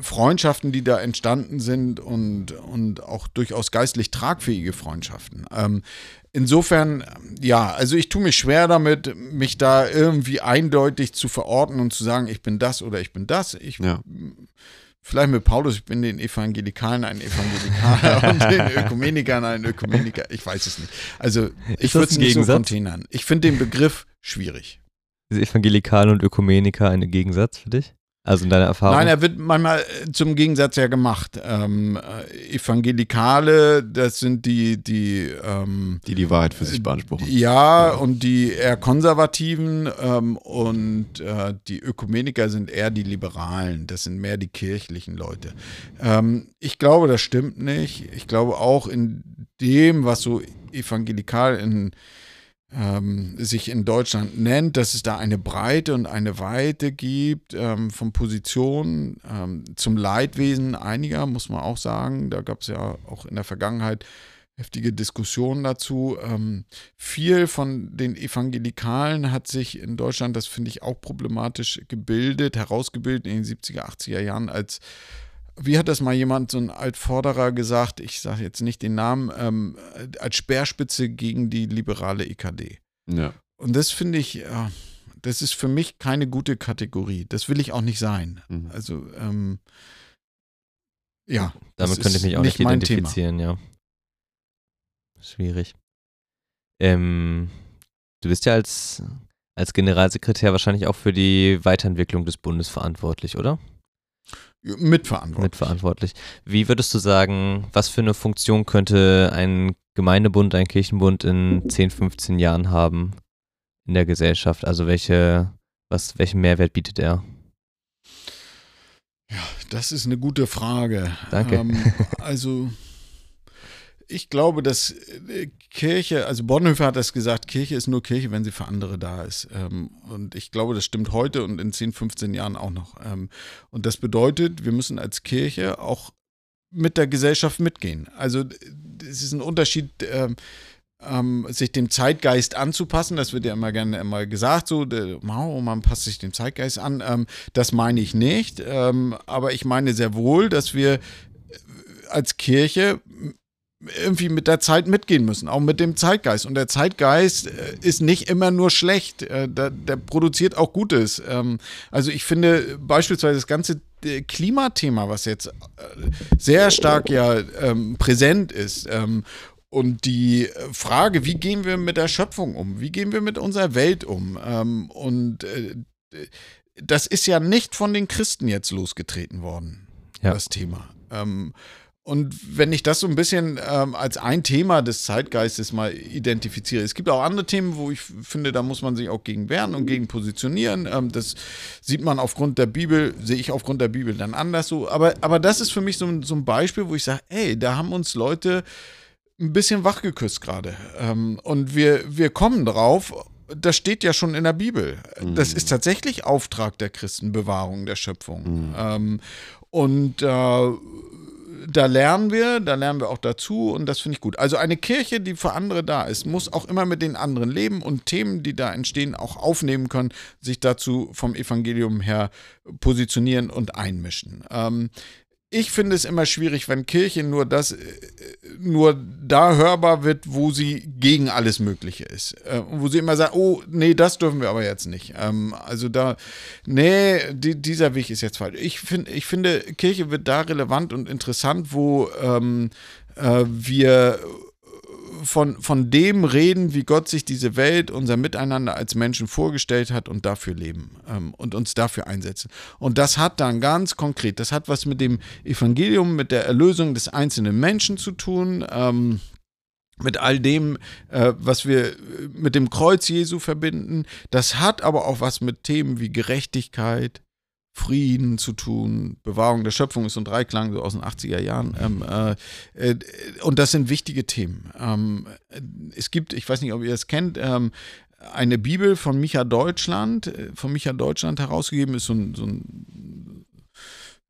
Freundschaften, die da entstanden sind und, und auch durchaus geistlich tragfähige Freundschaften. Ähm, insofern, ja, also ich tue mich schwer damit, mich da irgendwie eindeutig zu verorten und zu sagen, ich bin das oder ich bin das. Ich, Ja. Vielleicht mit Paulus, ich bin den Evangelikalen ein Evangelikaler und den Ökumenikern ein Ökumeniker. Ich weiß es nicht. Also ich würde es nicht so containern. Ich finde den Begriff schwierig. Ist Evangelikal und Ökumeniker ein Gegensatz für dich? Also in deiner Erfahrung? Nein, er wird manchmal äh, zum Gegensatz ja gemacht. Ähm, äh, Evangelikale, das sind die, die ähm, Die die Wahrheit für sich beanspruchen. ja, und die eher Konservativen ähm, und äh, die Ökumeniker sind eher die Liberalen. Das sind mehr die kirchlichen Leute. Ähm, ich glaube, das stimmt nicht. Ich glaube auch in dem, was so evangelikal in ähm, sich in Deutschland nennt, dass es da eine Breite und eine Weite gibt ähm, von Positionen ähm, zum Leidwesen einiger, muss man auch sagen. Da gab es ja auch in der Vergangenheit heftige Diskussionen dazu. Ähm, viel von den Evangelikalen hat sich in Deutschland, das finde ich auch problematisch, gebildet, herausgebildet in den 70er, 80er Jahren als wie hat das mal jemand, so ein Altvorderer gesagt, ich sage jetzt nicht den Namen, ähm, als Speerspitze gegen die liberale EKD. Ja. Und das finde ich, äh, das ist für mich keine gute Kategorie. Das will ich auch nicht sein. Mhm. Also, ähm, ja. Damit das könnte ich mich auch nicht Thema. identifizieren, ja. Schwierig. Ähm, du bist ja als, als Generalsekretär wahrscheinlich auch für die Weiterentwicklung des Bundes verantwortlich, oder? Mitverantwortlich. Mitverantwortlich. Wie würdest du sagen, was für eine Funktion könnte ein Gemeindebund, ein Kirchenbund in 10, 15 Jahren haben in der Gesellschaft? Also welche, was, welchen Mehrwert bietet er? Ja, das ist eine gute Frage. Danke. Ähm, also, ich glaube, dass äh, Kirche, also Bonhoeffer hat das gesagt, Kirche ist nur Kirche, wenn sie für andere da ist. Ähm, und ich glaube, das stimmt heute und in 10, 15 Jahren auch noch. Ähm, und das bedeutet, wir müssen als Kirche auch mit der Gesellschaft mitgehen. Also, es ist ein Unterschied. Ähm, sich dem Zeitgeist anzupassen. Das wird ja immer gerne immer gesagt, so, wow, man passt sich dem Zeitgeist an. Das meine ich nicht, aber ich meine sehr wohl, dass wir äh, als Kirche irgendwie mit der Zeit mitgehen müssen, auch mit dem Zeitgeist. Und der Zeitgeist äh, ist nicht immer nur schlecht, äh, der, der, produziert auch Gutes. Ähm, also ich finde beispielsweise das ganze äh, Klimathema, was jetzt äh, sehr stark ja ähm, präsent ist ähm, und die Frage, wie gehen wir mit der Schöpfung um? Wie gehen wir mit unserer Welt um? Und das ist ja nicht von den Christen jetzt losgetreten worden, Ja. das Thema. Ähm, und wenn ich das so ein bisschen ähm, als ein Thema des Zeitgeistes mal identifiziere, es gibt auch andere Themen, wo ich finde, da muss man sich auch gegen wehren und gegen positionieren. Ähm, das sieht man aufgrund der Bibel, sehe ich aufgrund der Bibel dann anders so. Aber, aber das ist für mich so, ein- so ein Beispiel, wo ich sage, ey, da haben uns Leute ein bisschen wachgeküsst gerade. Ähm, und wir, wir kommen drauf. Das steht ja schon in der Bibel. Das ist tatsächlich Auftrag der Christen, Bewahrung der Schöpfung. Ähm, und äh, da lernen wir, da lernen wir auch dazu und das finde ich gut. Also eine Kirche, die für andere da ist, muss auch immer mit den anderen leben und Themen, die da entstehen, auch aufnehmen können, sich dazu vom Evangelium her positionieren und einmischen. Ähm, ich finde es immer schwierig, wenn Kirche nur das, äh, nur da hörbar wird, wo sie gegen alles Mögliche ist. Äh, wo sie immer sagt, oh, nee, das dürfen wir aber jetzt nicht. Ähm, also da, nee, die, dieser Weg ist jetzt falsch. Ich, find, ich finde, Kirche wird da relevant und interessant, wo ähm, äh, wir von, von dem reden, wie Gott sich diese Welt, unser Miteinander als Menschen vorgestellt hat und dafür leben ähm, und uns dafür einsetzen. Und das hat dann ganz konkret, das hat was mit dem Evangelium, mit der Erlösung des einzelnen Menschen zu tun. Ähm, mit all dem, äh, was wir äh, mit dem Kreuz Jesu verbinden. Das hat aber auch was mit Themen wie Gerechtigkeit, Frieden zu tun, Bewahrung der Schöpfung ist so ein Dreiklang so aus den 80er Jahren. Ähm, äh, äh, und das sind wichtige Themen. Ähm, es gibt, ich weiß nicht, ob ihr es kennt, ähm, eine Bibel von Micha Deutschland, äh, von Micha Deutschland herausgegeben, ist so ein, so ein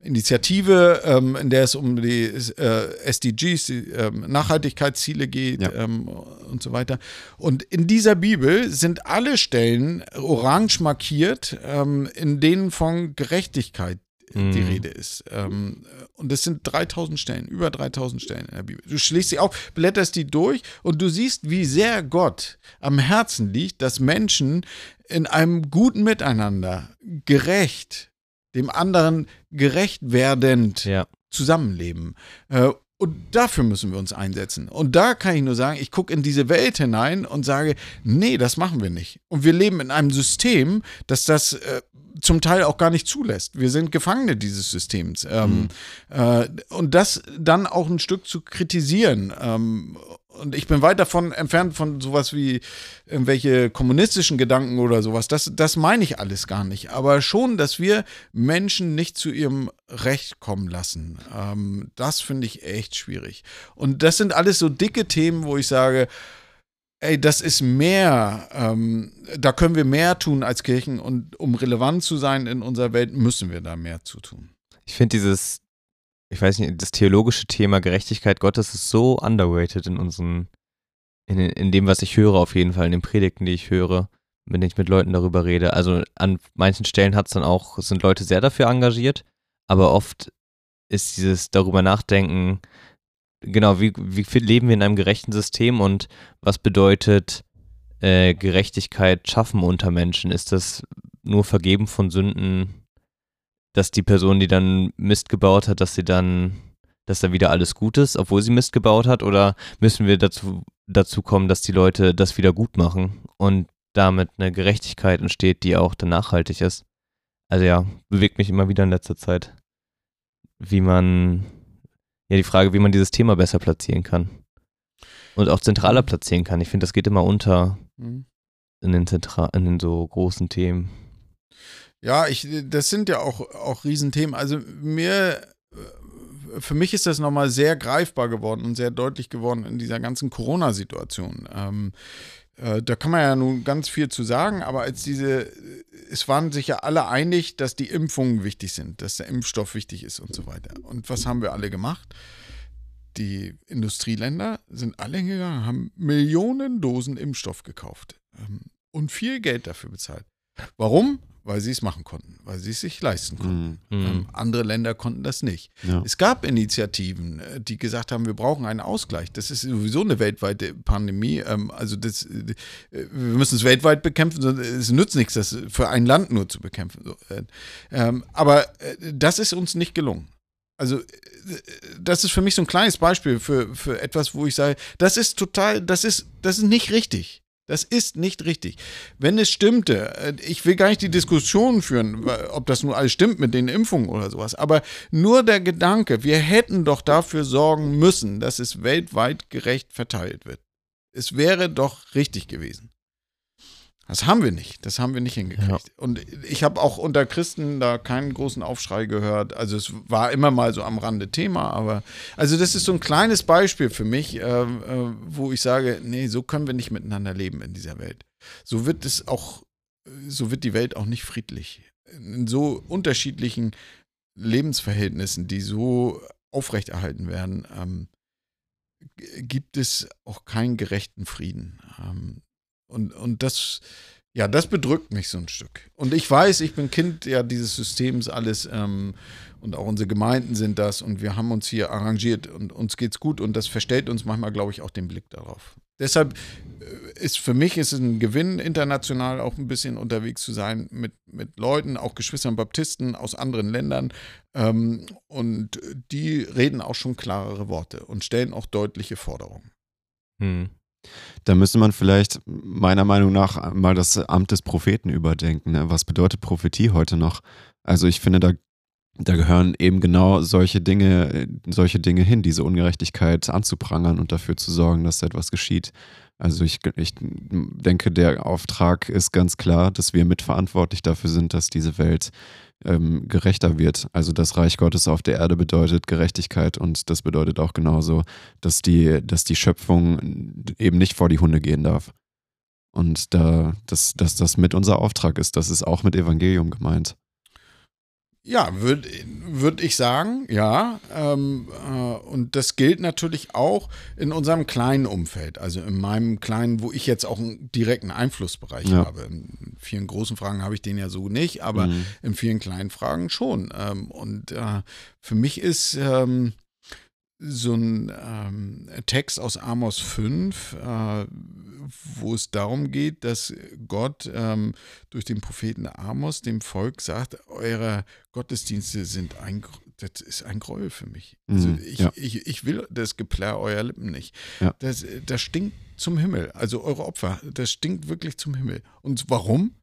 Initiative, ähm, in der es um die äh, SDGs, die ähm, Nachhaltigkeitsziele geht Ja. ähm, und so weiter. Und in dieser Bibel sind alle Stellen orange markiert, ähm, in denen von Gerechtigkeit die Mhm. Rede ist. Ähm, und das sind 3000 Stellen, über 3000 Stellen in der Bibel. Du schließt sie auf, blätterst die durch und du siehst, wie sehr Gott am Herzen liegt, dass Menschen in einem guten Miteinander gerecht, dem anderen gerecht werdend Ja. zusammenleben. Äh, Und dafür müssen wir uns einsetzen. Und da kann ich nur sagen, ich gucke in diese Welt hinein und sage, nee, das machen wir nicht. Und wir leben in einem System, das das äh, zum Teil auch gar nicht zulässt. Wir sind Gefangene dieses Systems. Ähm, äh, und das dann auch ein Stück zu kritisieren. Ähm, und ich bin weit davon entfernt von sowas wie irgendwelche kommunistischen Gedanken oder sowas. Das, das meine ich alles gar nicht. Aber schon, dass wir Menschen nicht zu ihrem Recht kommen lassen. Ähm, das finde ich echt schwierig. Und das sind alles so dicke Themen, wo ich sage, ey, das ist mehr, ähm, da können wir mehr tun als Kirchen und um relevant zu sein in unserer Welt, müssen wir da mehr zu tun. Ich finde dieses ich weiß nicht, das theologische Thema Gerechtigkeit Gottes ist so underrated in unseren, in, in dem, was ich höre, auf jeden Fall, in den Predigten, die ich höre, wenn ich mit Leuten darüber rede. Also an manchen Stellen hat es dann auch, sind Leute sehr dafür engagiert, aber oft ist dieses darüber nachdenken, genau, wie, wie viel leben wir in einem gerechten System und was bedeutet äh, Gerechtigkeit schaffen unter Menschen? Ist das nur Vergeben von Sünden dass die Person, die dann Mist gebaut hat, dass sie dann, dass da wieder alles gut ist, obwohl sie Mist gebaut hat? Oder müssen wir dazu, dazu kommen, dass die Leute das wieder gut machen und damit eine Gerechtigkeit entsteht, die auch dann nachhaltig ist? Also ja, bewegt mich immer wieder in letzter Zeit, wie man, ja, die Frage, wie man dieses Thema besser platzieren kann. Und auch zentraler platzieren kann. Ich finde, das geht immer unter mhm. in, den Zentra in den so großen Themen. Ja, ich, das sind ja auch, auch Riesenthemen. Also mir, äh, für mich ist das nochmal sehr greifbar geworden und sehr deutlich geworden in dieser ganzen Corona-Situation. Ähm, äh, da kann man ja nun ganz viel zu sagen, aber als diese, es waren sich ja alle einig, dass die Impfungen wichtig sind, dass der Impfstoff wichtig ist und so weiter. Und was haben wir alle gemacht? Die Industrieländer sind alle hingegangen, haben Millionen Dosen Impfstoff gekauft ähm, und viel Geld dafür bezahlt. Warum? Weil sie es machen konnten, weil sie es sich leisten konnten. Mhm. Ähm, andere Länder konnten das nicht. Ja. Es gab Initiativen, äh, die gesagt haben, wir brauchen einen Ausgleich. Das ist sowieso eine weltweite Pandemie. Ähm, also das, äh, wir müssen es weltweit bekämpfen, es nützt nichts, das für ein Land nur zu bekämpfen. So, äh, ähm, aber äh, das ist uns nicht gelungen. Also, äh, das ist für mich so ein kleines Beispiel für, für etwas, wo ich sage, das ist total, das ist, das ist nicht richtig. Das ist nicht richtig. Wenn es stimmte, äh, ich will gar nicht die Diskussion führen, ob das nun alles stimmt mit den Impfungen oder sowas, aber nur der Gedanke, wir hätten doch dafür sorgen müssen, dass es weltweit gerecht verteilt wird. Es wäre doch richtig gewesen. Das haben wir nicht. Das haben wir nicht hingekriegt. Ja. Und ich habe auch unter Christen da keinen großen Aufschrei gehört. Also es war immer mal so am Rande Thema, aber also das ist so ein kleines Beispiel für mich, äh, äh, wo ich sage, nee, so können wir nicht miteinander leben in dieser Welt. So wird es auch, so wird die Welt auch nicht friedlich. In so unterschiedlichen Lebensverhältnissen, die so aufrechterhalten werden, ähm, gibt es auch keinen gerechten Frieden. Ähm, und, und das, ja, das bedrückt mich so ein Stück. Und ich weiß, ich bin Kind ja dieses Systems alles ähm, und auch unsere Gemeinden sind das und wir haben uns hier arrangiert und uns geht's gut und das verstellt uns manchmal, glaube ich, auch den Blick darauf. Deshalb äh, ist für mich ist es ein Gewinn, international auch ein bisschen unterwegs zu sein mit, mit Leuten, auch Geschwistern Baptisten aus anderen Ländern. Ähm, und die reden auch schon klarere Worte und stellen auch deutliche Forderungen. Hm. Da müsste man vielleicht meiner Meinung nach mal das Amt des Propheten überdenken. Ne? Was bedeutet Prophetie heute noch? Also ich finde, da, da gehören eben genau solche Dinge, solche Dinge hin, diese Ungerechtigkeit anzuprangern und dafür zu sorgen, dass etwas geschieht. Also ich, ich denke, der Auftrag ist ganz klar, dass wir mitverantwortlich dafür sind, dass diese Welt ähm, gerechter wird. Also das Reich Gottes auf der Erde bedeutet Gerechtigkeit und das bedeutet auch genauso, dass die, dass die Schöpfung eben nicht vor die Hunde gehen darf. Und da, dass, dass das mit unser Auftrag ist, das ist auch mit Evangelium gemeint. Ja, würde würd ich sagen, ja. Ähm, äh, und das gilt natürlich auch in unserem kleinen Umfeld, also in meinem kleinen, wo ich jetzt auch einen direkten Einflussbereich ja. habe. In vielen großen Fragen habe ich den ja so nicht, aber mhm. in vielen kleinen Fragen schon. Ähm, und äh, für mich ist ähm, so ein ähm, Text aus Amos 5, äh, wo es darum geht, dass Gott ähm, durch den Propheten Amos dem Volk sagt, eure Gottesdienste sind ein, das ist ein Gräuel für mich. Also mhm, ich, ja. ich, ich will das Geplärr eurer Lippen nicht. Ja. Das, das stinkt zum Himmel. Also eure Opfer, das stinkt wirklich zum Himmel. Und warum?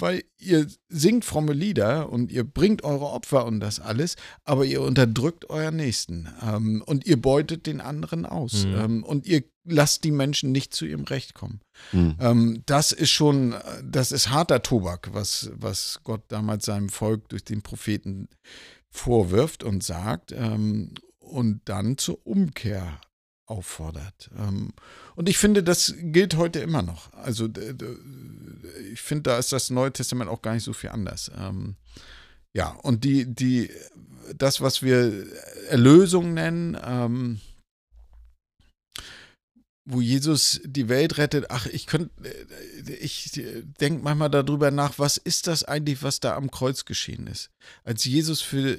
Weil ihr singt fromme Lieder und ihr bringt eure Opfer und das alles, aber ihr unterdrückt euren Nächsten ähm, und ihr beutet den anderen aus mhm. ähm, und ihr lasst die Menschen nicht zu ihrem Recht kommen. Mhm. Ähm, das ist schon, das ist harter Tobak, was, was Gott damals seinem Volk durch den Propheten vorwirft und sagt ähm, und dann zur Umkehr auffordert. Ähm, und ich finde, das gilt heute immer noch. Also ich finde, da ist das Neue Testament auch gar nicht so viel anders. Ähm, ja, und die, die, das, was wir Erlösung nennen. Ähm, wo Jesus die Welt rettet, ach, ich könnte, ich denke manchmal darüber nach, was ist das eigentlich, was da am Kreuz geschehen ist? Als Jesus für,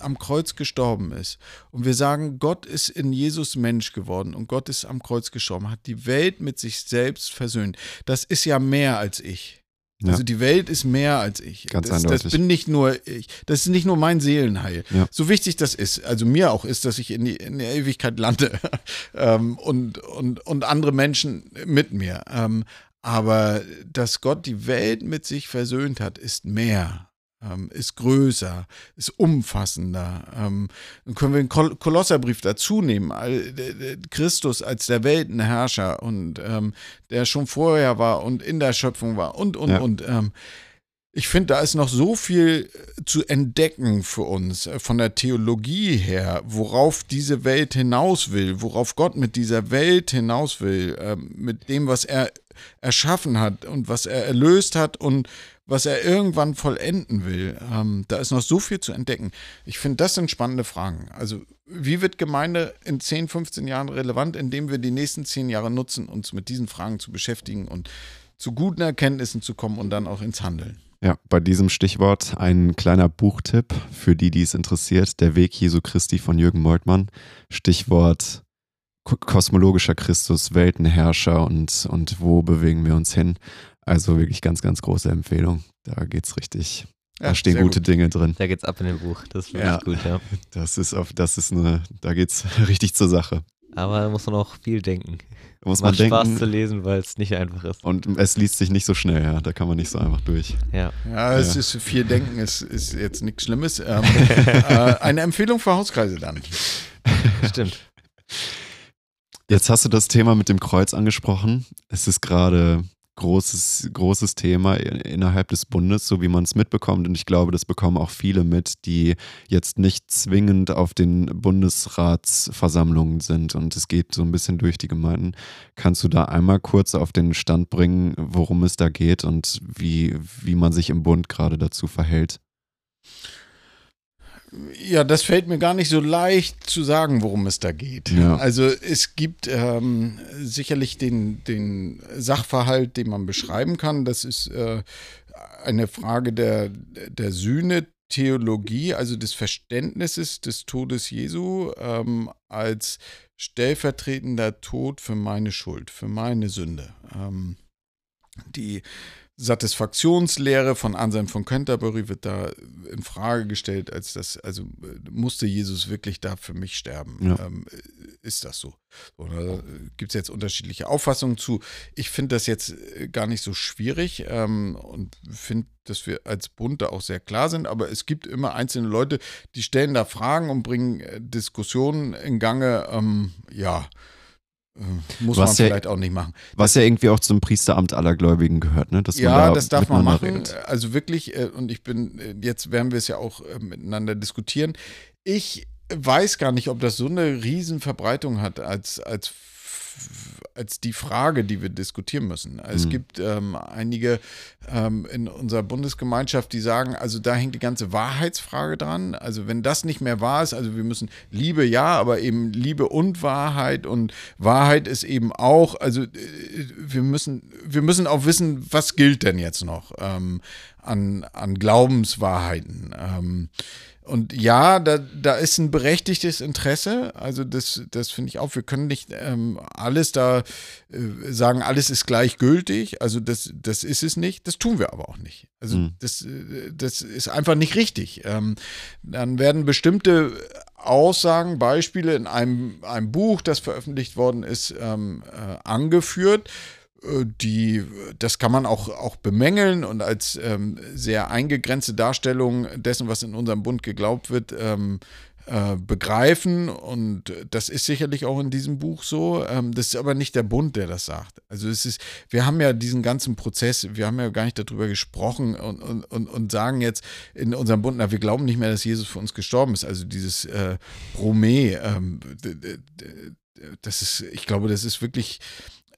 am Kreuz gestorben ist und wir sagen, Gott ist in Jesus Mensch geworden und Gott ist am Kreuz gestorben, hat die Welt mit sich selbst versöhnt. Das ist ja mehr als ich. Ja. Also die Welt ist mehr als ich. Ganz das, eindeutig. das bin nicht nur ich. Das ist nicht nur mein Seelenheil. Ja. So wichtig das ist, also mir auch ist, dass ich in die, in die Ewigkeit lande ähm, und, und, und andere Menschen mit mir. Ähm, aber dass Gott die Welt mit sich versöhnt hat, ist mehr ähm, ist größer, ist umfassender. Ähm, dann können wir den Kol Kolosserbrief dazu nehmen. Christus als der Weltenherrscher und ähm, der schon vorher war und in der Schöpfung war und, und, ja. und. Ich finde, da ist noch so viel zu entdecken für uns äh, von der Theologie her, worauf diese Welt hinaus will, worauf Gott mit dieser Welt hinaus will, äh, mit dem, was er erschaffen hat und was er erlöst hat und was er irgendwann vollenden will. Ähm, da ist noch so viel zu entdecken. Ich finde, das sind spannende Fragen. Also, wie wird Gemeinde in 10, 15 Jahren relevant, indem wir die nächsten 10 Jahre nutzen, uns mit diesen Fragen zu beschäftigen und zu guten Erkenntnissen zu kommen und dann auch ins Handeln? Ja, bei diesem Stichwort ein kleiner Buchtipp für die, die es interessiert. Der Weg Jesu Christi von Jürgen Moltmann. Stichwort kosmologischer Christus, Weltenherrscher und, und wo bewegen wir uns hin. Also wirklich ganz, ganz große Empfehlung. Da geht's richtig. Ja, da stehen gute gut. Dinge drin. Da geht's ab in dem Buch. Das ist ja, gut, ja. Das ist auf, das ist eine, da geht's richtig zur Sache. Aber da muss man auch viel denken. Da muss Macht man Spaß denken. zu lesen, weil es nicht einfach ist. Und es liest sich nicht so schnell, ja. Da kann man nicht so einfach durch. Ja. Ja, es ja. ist viel Denken, es ist jetzt nichts Schlimmes. Ähm, äh, eine Empfehlung für Hauskreise dann. Stimmt. Jetzt hast du das Thema mit dem Kreuz angesprochen. Es ist gerade großes, großes Thema innerhalb des Bundes, so wie man es mitbekommt. Und ich glaube, das bekommen auch viele mit, die jetzt nicht zwingend auf den Bundesratsversammlungen sind. Und es geht so ein bisschen durch die Gemeinden. Kannst du da einmal kurz auf den Stand bringen, worum es da geht und wie, wie man sich im Bund gerade dazu verhält? Ja, das fällt mir gar nicht so leicht zu sagen, worum es da geht. Ja. Also es gibt ähm, sicherlich den, den Sachverhalt, den man beschreiben kann. Das ist äh, eine Frage der, der Sühne. Theologie, also des Verständnisses des Todes Jesu ähm, als stellvertretender Tod für meine Schuld, für meine Sünde. Ähm, die Satisfaktionslehre von Anselm von Canterbury wird da in Frage gestellt, als das, also musste Jesus wirklich da für mich sterben. Ja. Ähm, ist das so? Oder gibt es jetzt unterschiedliche Auffassungen zu? Ich finde das jetzt äh, gar nicht so schwierig ähm, und finde, dass wir als Bund da auch sehr klar sind, aber es gibt immer einzelne Leute, die stellen da Fragen und bringen äh, Diskussionen in Gange. Ähm, ja, äh, muss was man vielleicht auch nicht machen. Was ja irgendwie auch zum Priesteramt aller Gläubigen gehört, ne? Dass ja, da das darf man machen. Redet. Also wirklich, äh, und ich bin, äh, jetzt werden wir es ja auch miteinander diskutieren. Ich weiß gar nicht, ob das so eine Riesenverbreitung hat als, als als die Frage, die wir diskutieren müssen. Es mhm. gibt ähm, einige ähm, in unserer Bundesgemeinschaft, die sagen, also da hängt die ganze Wahrheitsfrage dran. Also wenn das nicht mehr wahr ist, also wir müssen Liebe ja, aber eben Liebe und Wahrheit und Wahrheit ist eben auch, also äh, wir müssen, wir müssen auch wissen, was gilt denn jetzt noch ähm, an, an Glaubenswahrheiten. Ähm, und ja, da, da ist ein berechtigtes Interesse. Also das, das finde ich auch. Wir können nicht ähm, alles da äh, sagen, alles ist gleichgültig. Also das, das ist es nicht. Das tun wir aber auch nicht. Also mhm. das, äh, das ist einfach nicht richtig. Ähm, dann werden bestimmte Aussagen, Beispiele in einem, einem Buch, das veröffentlicht worden ist, ähm, äh, angeführt die, das kann man auch, auch bemängeln und als ähm, sehr eingegrenzte Darstellung dessen, was in unserem Bund geglaubt wird, ähm, äh, begreifen. Und das ist sicherlich auch in diesem Buch so. Ähm, das ist aber nicht der Bund, der das sagt. Also es ist, wir haben ja diesen ganzen Prozess, wir haben ja gar nicht darüber gesprochen und, und, und, und sagen jetzt in unserem Bund, na, wir glauben nicht mehr, dass Jesus für uns gestorben ist. Also dieses äh, Bromé, ähm, das ist, ich glaube, das ist wirklich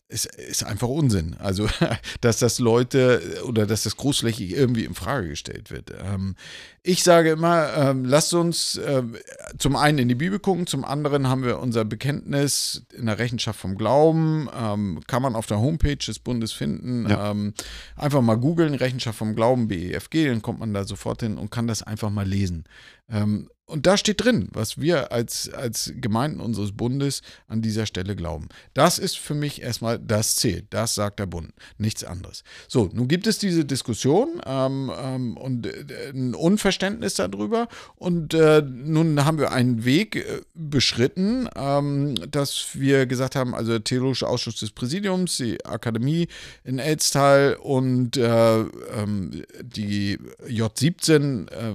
ist, ist einfach Unsinn. Also, dass das Leute oder dass das großflächig irgendwie in Frage gestellt wird. Ähm, ich sage immer, ähm, lasst uns äh, zum einen in die Bibel gucken, zum anderen haben wir unser Bekenntnis in der Rechenschaft vom Glauben. Ähm, kann man auf der Homepage des Bundes finden. Ja. Ähm, einfach mal googeln, Rechenschaft vom Glauben, BEFG, dann kommt man da sofort hin und kann das einfach mal lesen. Ähm, und da steht drin, was wir als, als Gemeinden unseres Bundes an dieser Stelle glauben. Das ist für mich erstmal das Ziel. Das sagt der Bund, nichts anderes. So, nun gibt es diese Diskussion ähm, ähm, und äh, ein Unverständnis darüber. Und äh, nun haben wir einen Weg äh, beschritten, ähm, dass wir gesagt haben, also der Theologische Ausschuss des Präsidiums, die Akademie in Elztal und äh, ähm, die J17 äh,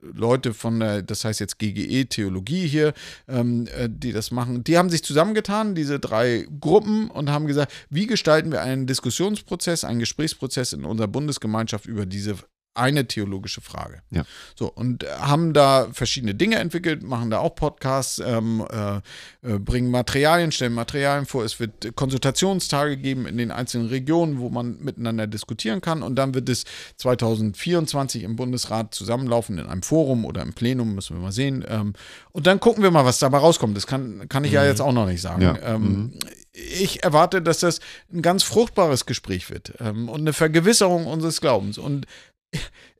Leute von der, das heißt, jetzt GGE Theologie hier, ähm, äh, die das machen, die haben sich zusammengetan, diese drei Gruppen, und haben gesagt, wie gestalten wir einen Diskussionsprozess, einen Gesprächsprozess in unserer Bundesgemeinschaft über diese eine theologische Frage. Ja. So, und haben da verschiedene Dinge entwickelt, machen da auch Podcasts, ähm, äh, äh, bringen Materialien, stellen Materialien vor. Es wird Konsultationstage geben in den einzelnen Regionen, wo man miteinander diskutieren kann. Und dann wird es 2024 im Bundesrat zusammenlaufen in einem Forum oder im Plenum, müssen wir mal sehen. Ähm, und dann gucken wir mal, was dabei rauskommt. Das kann, kann ich mhm. ja jetzt auch noch nicht sagen. Ja. Ähm, mhm ich erwarte, dass das ein ganz fruchtbares Gespräch wird ähm, und eine Vergewisserung unseres Glaubens. Und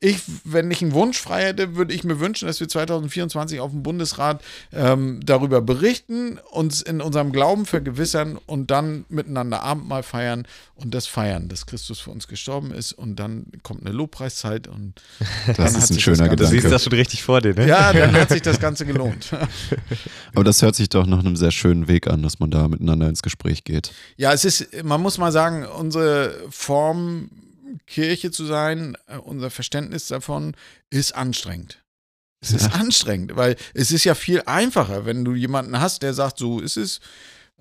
ich, wenn ich einen Wunsch frei hätte, würde ich mir wünschen, dass wir 2024 auf dem Bundesrat ähm, darüber berichten, uns in unserem Glauben vergewissern und dann miteinander Abendmahl feiern und das feiern, dass Christus für uns gestorben ist und dann kommt eine Lobpreiszeit und das ist ein schöner Gedanke. Du siehst das schon richtig vor dir, ne? Ja, dann hat sich das Ganze gelohnt. Aber das hört sich doch nach einem sehr schönen Weg an, dass man da miteinander ins Gespräch geht. Ja, es ist, man muss mal sagen, unsere Form Kirche zu sein, äh, unser Verständnis davon ist anstrengend. Es ist anstrengend, weil es ist ja viel einfacher, wenn du jemanden hast, der sagt, so ist es,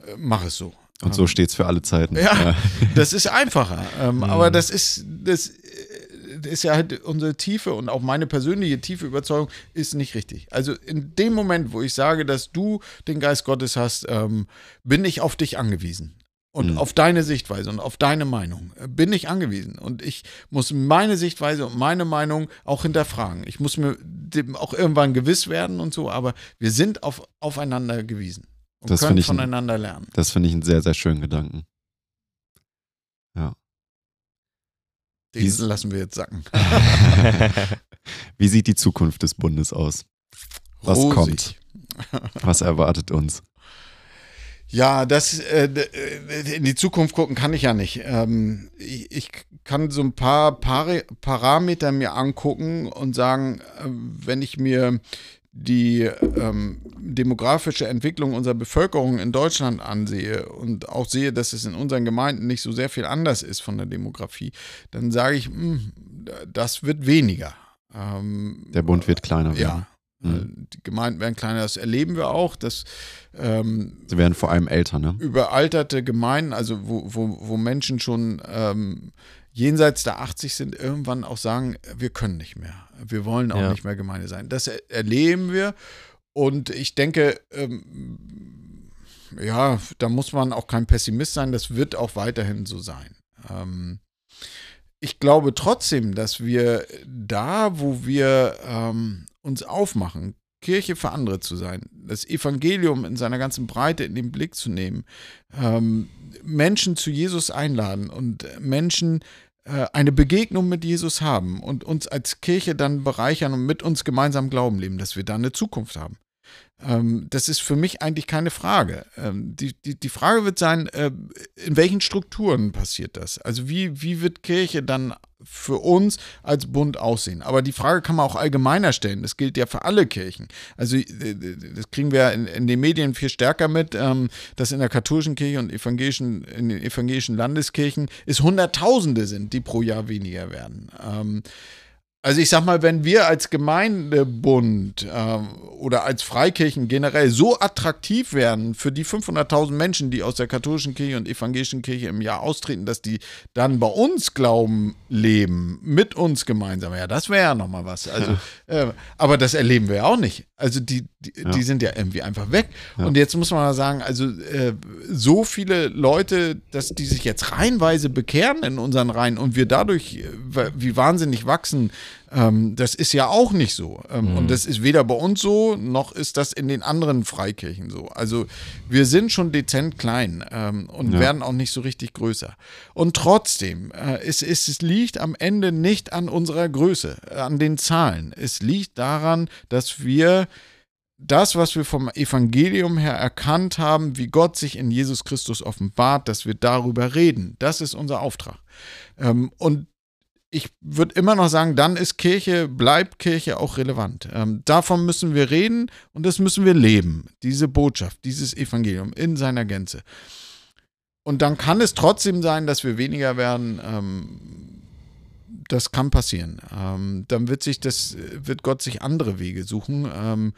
äh, mach es so. Und so steht es für alle Zeiten. Ja, ja. das ist einfacher. Ähm, mhm. Aber das ist, das äh, ist ja halt unsere tiefe und auch meine persönliche tiefe Überzeugung ist nicht richtig. Also in dem Moment, wo ich sage, dass du den Geist Gottes hast, ähm, bin ich auf dich angewiesen und mhm. auf deine Sichtweise und auf deine Meinung äh, bin ich angewiesen. Und ich muss meine Sichtweise und meine Meinung auch hinterfragen. Ich muss mir auch irgendwann gewiss werden und so, aber wir sind auf, aufeinander gewiesen und das können voneinander ein, lernen. Das finde ich einen sehr, sehr schönen Gedanken. Ja. Diesen lassen wir jetzt sacken. Wie sieht die Zukunft des Bundes aus? Was Rosig. kommt? Was erwartet uns? Ja, das äh, äh, in die Zukunft gucken kann ich ja nicht. Ähm, ich, ich, kann so ein paar Pari Parameter mir angucken und sagen, äh, wenn ich mir die ähm, demografische Entwicklung unserer Bevölkerung in Deutschland ansehe und auch sehe, dass es in unseren Gemeinden nicht so sehr viel anders ist von der Demografie, dann sage ich, mh, hm, das wird weniger. Ähm, der Bund wird kleiner werden. Ja, Mhm. Die Gemeinden werden kleiner, das erleben wir auch. Dass, ähm, Sie werden vor allem älter, ne? Überalterte Gemeinden, also wo, wo, wo Menschen schon ähm, jenseits der 80 sind, irgendwann auch sagen, wir können nicht mehr. Wir wollen auch ja. nicht mehr Gemeinde sein. Das er erleben wir. Und ich denke, ähm, ja, da muss man auch kein Pessimist sein. Das wird auch weiterhin so sein. Ähm, ich glaube trotzdem, dass wir da, wo wir ähm, uns aufmachen, Kirche für andere zu sein, das Evangelium in seiner ganzen Breite in den Blick zu nehmen, ähm, Menschen zu Jesus einladen und Menschen äh, eine Begegnung mit Jesus haben und uns als Kirche dann bereichern und mit uns gemeinsam Glauben leben, dass wir da eine Zukunft haben. Ähm, das ist für mich eigentlich keine Frage. Ähm, die, die, die Frage wird sein, äh, in welchen Strukturen passiert das? Also wie, wie wird Kirche dann für uns als Bund aussehen? Aber die Frage kann man auch allgemeiner stellen. Das gilt ja für alle Kirchen. Also äh, das kriegen wir in, in den Medien viel stärker mit, ähm, dass in der katholischen Kirche und evangelischen, in den evangelischen Landeskirchen es Hunderttausende sind, die pro Jahr weniger werden. Also ich sag mal, wenn wir als Gemeindebund ähm, oder als Freikirchen generell so attraktiv werden für die 500.000 Menschen, die aus der katholischen Kirche und evangelischen Kirche im Jahr austreten, dass die dann bei uns Glauben leben, mit uns gemeinsam, ja, das wäre ja nochmal was. Also, äh, aber das erleben wir ja auch nicht. Also die, die, ja. die sind ja irgendwie einfach weg. Ja. Und jetzt muss man mal sagen, also äh, so viele Leute, dass die sich jetzt reihenweise bekehren in unseren Reihen und wir dadurch äh, wie wahnsinnig wachsen, ähm, das ist ja auch nicht so. Ähm, mhm. Und das ist weder bei uns so, noch ist das in den anderen Freikirchen so. Also wir sind schon dezent klein ähm, und ja. werden auch nicht so richtig größer. Und trotzdem, äh, es, es, es liegt am Ende nicht an unserer Größe, äh, an den Zahlen. Es liegt daran, dass wir das, was wir vom Evangelium her erkannt haben, wie Gott sich in Jesus Christus offenbart, dass wir darüber reden. Das ist unser Auftrag. Ähm, und ich würde immer noch sagen, dann ist Kirche, bleibt Kirche auch relevant. Ähm, davon müssen wir reden und das müssen wir leben. Diese Botschaft, dieses Evangelium in seiner Gänze. Und dann kann es trotzdem sein, dass wir weniger werden. Ähm, das kann passieren. Ähm, dann wird sich das, wird Gott sich andere Wege suchen, ähm,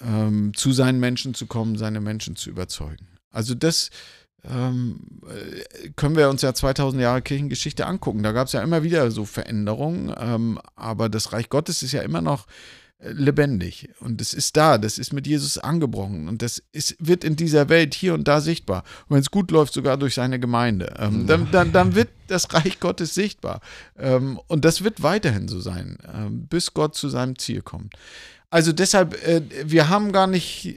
ähm, zu seinen Menschen zu kommen, seine Menschen zu überzeugen. Also das ähm, äh, können wir uns ja 2000 Jahre Kirchengeschichte angucken. Da gab es ja immer wieder so Veränderungen, ähm, aber das Reich Gottes ist ja immer noch äh, lebendig und es ist da, das ist mit Jesus angebrochen und das ist, wird in dieser Welt hier und da sichtbar. Und wenn es gut läuft, sogar durch seine Gemeinde, ähm, dann, dann, dann, wird das Reich Gottes sichtbar und das wird weiterhin so sein, bis Gott zu seinem Ziel kommt. Also deshalb, äh, wir haben gar nicht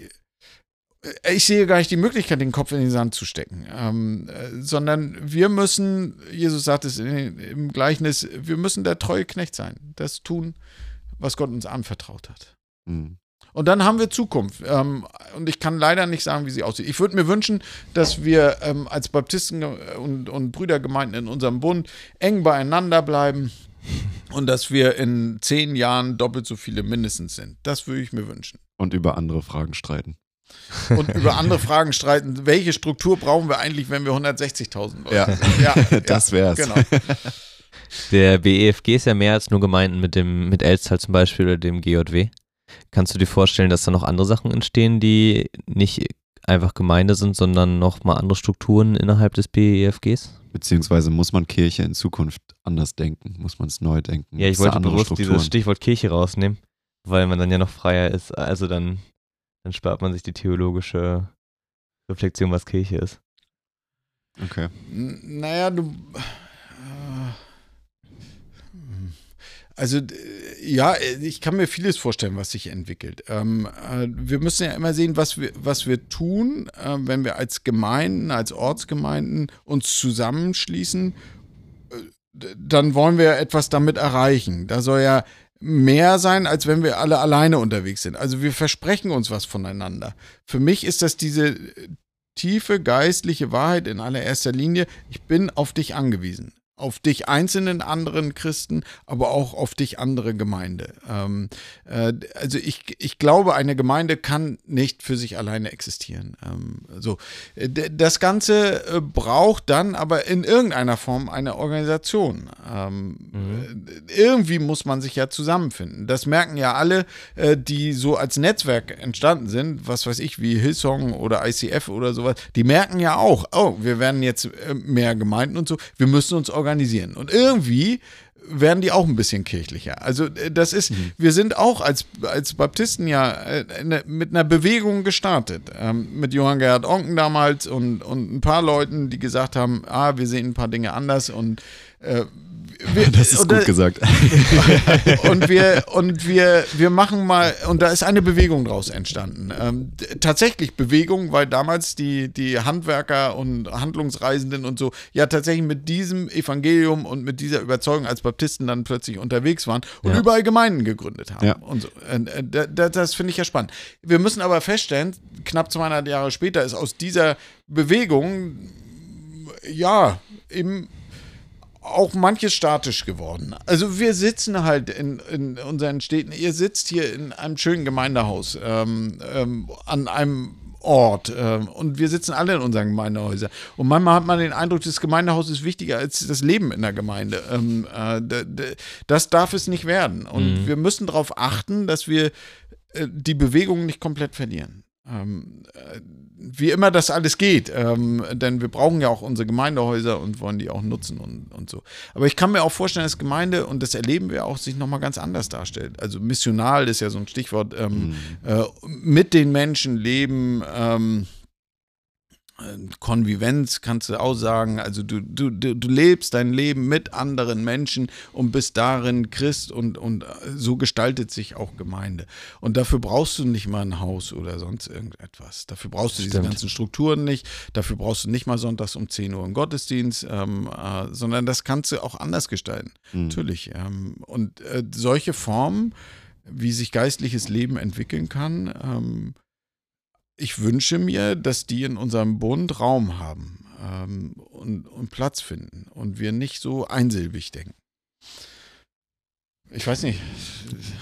ich sehe gar nicht die Möglichkeit, den Kopf in den Sand zu stecken, ähm, äh, sondern wir müssen, Jesus sagt es in, im Gleichnis, wir müssen der treue Knecht sein, das tun, was Gott uns anvertraut hat. Mhm. Und dann haben wir Zukunft. Ähm, und ich kann leider nicht sagen, wie sie aussieht. Ich würde mir wünschen, dass wir ähm, als Baptisten und, und Brüdergemeinden in unserem Bund eng beieinander bleiben und dass wir in zehn Jahren doppelt so viele mindestens sind. Das würde ich mir wünschen. Und über andere Fragen streiten und über andere Fragen streiten. Welche Struktur brauchen wir eigentlich, wenn wir 160.000 Leute ja. sind? Ja, das wär's. Genau. Der BEFG ist ja mehr als nur Gemeinden mit dem mit Elstal zum Beispiel oder dem GJW. Kannst du dir vorstellen, dass da noch andere Sachen entstehen, die nicht einfach Gemeinde sind, sondern nochmal andere Strukturen innerhalb des BEFGs? Beziehungsweise muss man Kirche in Zukunft anders denken? Muss man es neu denken? Ja, ich wollte bewusst Strukturen? dieses Stichwort Kirche rausnehmen, weil man dann ja noch freier ist. Also dann dann spart man sich die theologische Reflexion, was Kirche ist. Okay. N naja, du. Äh, also ja, ich kann mir vieles vorstellen, was sich entwickelt. Ähm, äh, wir müssen ja immer sehen, was wir, was wir tun, äh, wenn wir als Gemeinden, als Ortsgemeinden uns zusammenschließen. Äh, dann wollen wir etwas damit erreichen. Da soll ja mehr sein, als wenn wir alle alleine unterwegs sind. Also wir versprechen uns was voneinander. Für mich ist das diese tiefe geistliche Wahrheit in allererster Linie, ich bin auf dich angewiesen auf dich einzelnen anderen Christen, aber auch auf dich andere Gemeinde. Ähm, äh, also ich, ich glaube, eine Gemeinde kann nicht für sich alleine existieren. Ähm, so. Das Ganze äh, braucht dann aber in irgendeiner Form eine Organisation. Ähm, mhm. Irgendwie muss man sich ja zusammenfinden. Das merken ja alle, äh, die so als Netzwerk entstanden sind, was weiß ich, wie Hillsong oder ICF oder sowas, die merken ja auch, oh, wir werden jetzt äh, mehr Gemeinden und so, wir müssen uns organisieren organisieren. Und irgendwie werden die auch ein bisschen kirchlicher. Also äh, das ist, mhm. wir sind auch als, als Baptisten ja äh, mit einer Bewegung gestartet. Ähm, mit Johann Gerhard Onken damals und, und ein paar Leuten, die gesagt haben, ah, wir sehen ein paar Dinge anders und äh, wir, das ist gut gesagt. und wir, und wir, wir machen mal, und da ist eine Bewegung draus entstanden. Ähm, tatsächlich Bewegung, weil damals die, die Handwerker und Handlungsreisenden und so ja tatsächlich mit diesem Evangelium und mit dieser Überzeugung als Baptisten dann plötzlich unterwegs waren und ja. überall Gemeinden gegründet haben. Ja. Und so. Äh, das, das finde ich ja spannend. Wir müssen aber feststellen, knapp 200 Jahre später ist aus dieser Bewegung ja im auch manches statisch geworden. Also wir sitzen halt in, in unseren Städten. Ihr sitzt hier in einem schönen Gemeindehaus ähm, ähm, an einem Ort. Äh, und wir sitzen alle in unseren Gemeindehäusern. Und manchmal hat man den Eindruck, das Gemeindehaus ist wichtiger als das Leben in der Gemeinde. Ähm, äh, das darf es nicht werden. Und mhm. wir müssen darauf achten, dass wir äh, die Bewegung nicht komplett verlieren. Ähm, äh, wie immer das alles geht, ähm, denn wir brauchen ja auch unsere Gemeindehäuser und wollen die auch nutzen und, und so. Aber ich kann mir auch vorstellen, dass Gemeinde, und das erleben wir auch, sich nochmal ganz anders darstellt. Also missional ist ja so ein Stichwort, ähm, mhm. äh, mit den Menschen leben, ähm, Konvivenz kannst du auch sagen. Also du, du, du lebst dein Leben mit anderen Menschen und bist darin Christ und, und so gestaltet sich auch Gemeinde. Und dafür brauchst du nicht mal ein Haus oder sonst irgendetwas. Dafür brauchst du Stimmt. diese ganzen Strukturen nicht. Dafür brauchst du nicht mal sonntags um 10 Uhr einen Gottesdienst, ähm, äh, sondern das kannst du auch anders gestalten. Mhm. Natürlich. Ähm, und äh, solche Formen, wie sich geistliches Leben entwickeln kann, ähm, ich wünsche mir, dass die in unserem Bund Raum haben ähm, und, und Platz finden und wir nicht so einsilbig denken. Ich weiß nicht.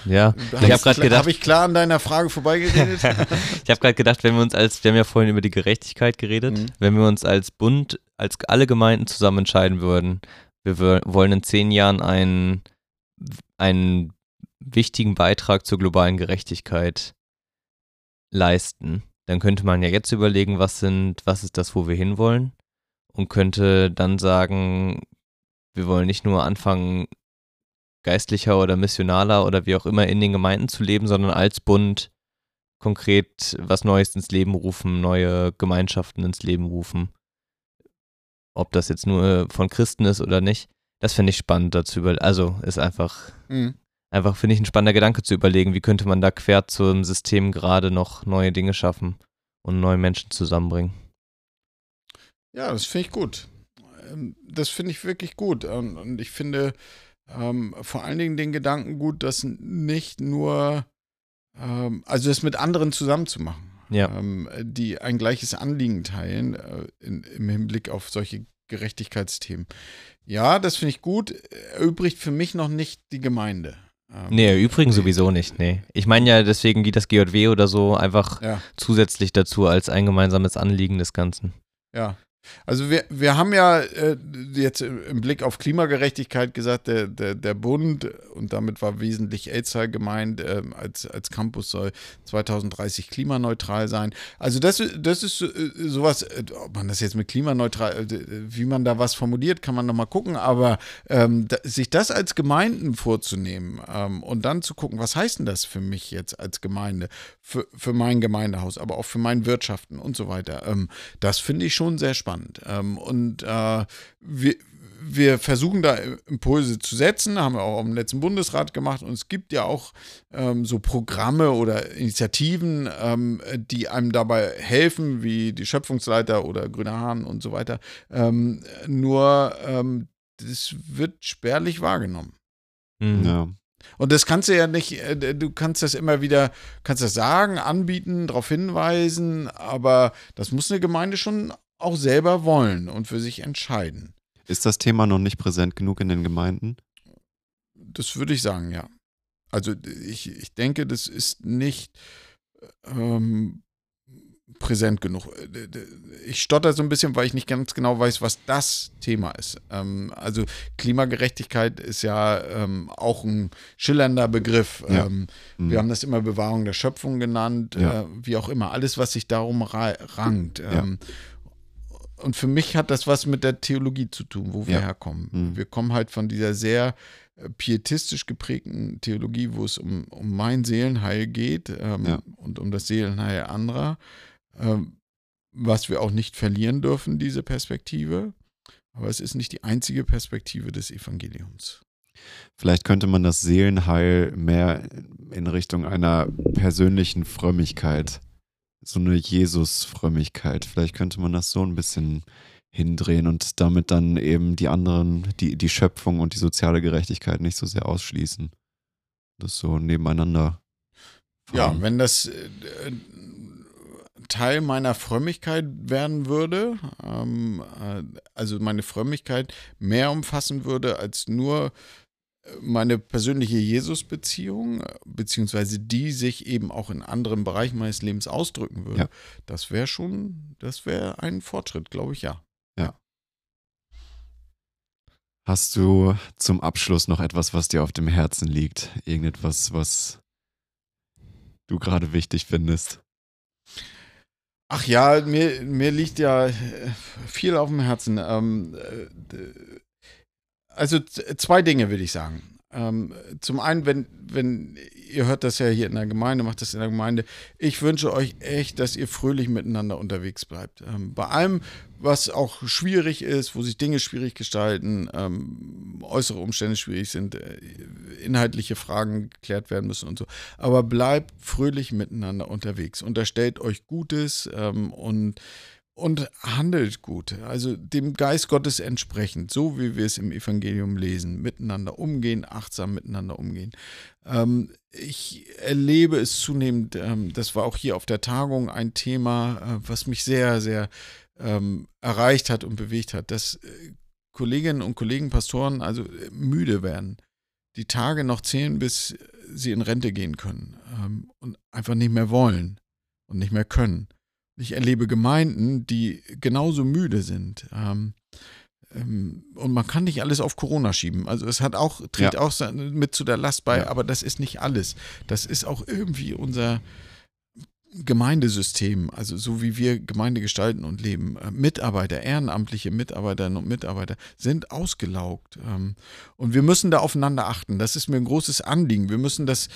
Ja, hab ich habe gerade gedacht. Habe ich klar an deiner Frage vorbeigeredet? ich habe gerade gedacht, wenn wir uns als, wir haben ja vorhin über die Gerechtigkeit geredet, mhm. wenn wir uns als Bund, als alle Gemeinden zusammen entscheiden würden, wir wollen in zehn Jahren einen, einen wichtigen Beitrag zur globalen Gerechtigkeit leisten, dann könnte man ja jetzt überlegen, was sind, was ist das, wo wir hinwollen und könnte dann sagen, wir wollen nicht nur anfangen, geistlicher oder missionaler oder wie auch immer in den Gemeinden zu leben, sondern als Bund konkret was Neues ins Leben rufen, neue Gemeinschaften ins Leben rufen. Ob das jetzt nur von Christen ist oder nicht, das finde ich spannend dazu. Also ist einfach mhm einfach, finde ich, ein spannender Gedanke zu überlegen, wie könnte man da quer zum System gerade noch neue Dinge schaffen und neue Menschen zusammenbringen. Ja, das finde ich gut. Ähm, das finde ich wirklich gut. Und ich finde ähm, vor allen Dingen den Gedanken gut, dass nicht nur, ähm, also das mit anderen zusammenzumachen, ja. ähm, die ein gleiches Anliegen teilen äh, in, im Hinblick auf solche Gerechtigkeitsthemen. Ja, das finde ich gut. Erübrigt für mich noch nicht die Gemeinde. Ähm, nee, übrigens sowieso nicht, nee. Ich meine ja deswegen wie das GJW oder so einfach ja. zusätzlich dazu als ein gemeinsames Anliegen des Ganzen. Ja, also wir, wir haben ja äh, jetzt im Blick auf Klimagerechtigkeit gesagt, der, der, der Bund, und damit war wesentlich Elzheim gemeint, äh, als, als Campus soll 2030 klimaneutral sein. Also das, das ist äh, sowas, äh, ob man das jetzt mit klimaneutral, äh, wie man da was formuliert, kann man nochmal gucken, aber ähm, da, sich das als Gemeinden vorzunehmen ähm, und dann zu gucken, was heißt denn das für mich jetzt als Gemeinde, für, für mein Gemeindehaus, aber auch für mein Wirtschaften und so weiter, ähm, das finde ich schon sehr spannend spannend. Ähm, und äh, wir, wir versuchen da Impulse zu setzen, haben wir auch im letzten Bundesrat gemacht. Und es gibt ja auch ähm, so Programme oder Initiativen, ähm, die einem dabei helfen, wie die Schöpfungsleiter oder Grüner Hahn und so weiter. Ähm, nur ähm, das wird spärlich wahrgenommen. Mhm. Ja. Und das kannst du ja nicht, äh, du kannst das immer wieder, kannst das sagen, anbieten, darauf hinweisen, aber das muss eine Gemeinde schon auch selber wollen und für sich entscheiden. Ist das Thema noch nicht präsent genug in den Gemeinden? Das würde ich sagen, ja. Also ich, ich denke, das ist nicht ähm, präsent genug. Ich stotter so ein bisschen, weil ich nicht ganz genau weiß, was das Thema ist. Ähm, also Klimagerechtigkeit ist ja ähm, auch ein schillernder Begriff. Ja. Ähm, mhm. Wir haben das immer Bewahrung der Schöpfung genannt, ja. äh, wie auch immer. Alles, was sich darum rankt. Ja. Und für mich hat das was mit der Theologie zu tun, wo wir ja. herkommen. Mhm. Wir kommen halt von dieser sehr äh, pietistisch geprägten Theologie, wo es um, um mein Seelenheil geht ähm, ja. und um das Seelenheil anderer, ähm, was wir auch nicht verlieren dürfen, diese Perspektive. Aber es ist nicht die einzige Perspektive des Evangeliums. Vielleicht könnte man das Seelenheil mehr in Richtung einer persönlichen Frömmigkeit so eine Jesus-Frömmigkeit. Vielleicht könnte man das so ein bisschen hindrehen und damit dann eben die anderen, die, die Schöpfung und die soziale Gerechtigkeit nicht so sehr ausschließen. Das so nebeneinander. Fahren. Ja, wenn das äh, Teil meiner Frömmigkeit werden würde, ähm, äh, also meine Frömmigkeit mehr umfassen würde als nur meine persönliche Jesus-Beziehung, beziehungsweise die sich eben auch in anderen Bereichen meines Lebens ausdrücken würde, Ja. das wäre schon, das wäre ein Fortschritt, glaube ich, ja. Hast du zum Abschluss noch etwas, was dir auf dem Herzen liegt? Irgendetwas, was du gerade wichtig findest? Ach ja, mir, mir liegt ja viel auf dem Herzen. Ähm, äh, also zwei Dinge will ich sagen. Ähm, zum einen, wenn, wenn ihr hört das ja hier in der Gemeinde, macht das in der Gemeinde. Ich wünsche euch echt, dass ihr fröhlich miteinander unterwegs bleibt. Ähm, bei allem, was auch schwierig ist, wo sich Dinge schwierig gestalten, ähm, äußere Umstände schwierig sind, äh, inhaltliche Fragen geklärt werden müssen und so. Aber bleibt fröhlich miteinander unterwegs. Unterstellt euch Gutes ähm, und, und handelt gut. Also dem Geist Gottes entsprechend, so wie wir es im Evangelium lesen. Miteinander umgehen, achtsam miteinander umgehen. Ähm, ich erlebe es zunehmend, ähm, das war auch hier auf der Tagung ein Thema, äh, was mich sehr, sehr ähm, erreicht hat und bewegt hat, dass äh, Kolleginnen und Kollegen, Pastoren also äh, müde werden, die Tage noch zählen, bis sie in Rente gehen können ähm, und einfach nicht mehr wollen und nicht mehr können. Ich erlebe Gemeinden, die genauso müde sind. Ähm, ähm, und man kann nicht alles auf Corona schieben. Also es hat auch, trägt Ja. auch mit zu der Last bei, Ja. aber das ist nicht alles. Das ist auch irgendwie unser Gemeindesystem, also so wie wir Gemeinde gestalten und leben. Äh, Mitarbeiter, ehrenamtliche Mitarbeiterinnen und Mitarbeiter sind ausgelaugt. Ähm, und wir müssen da aufeinander achten. Das ist mir ein großes Anliegen. Wir müssen das,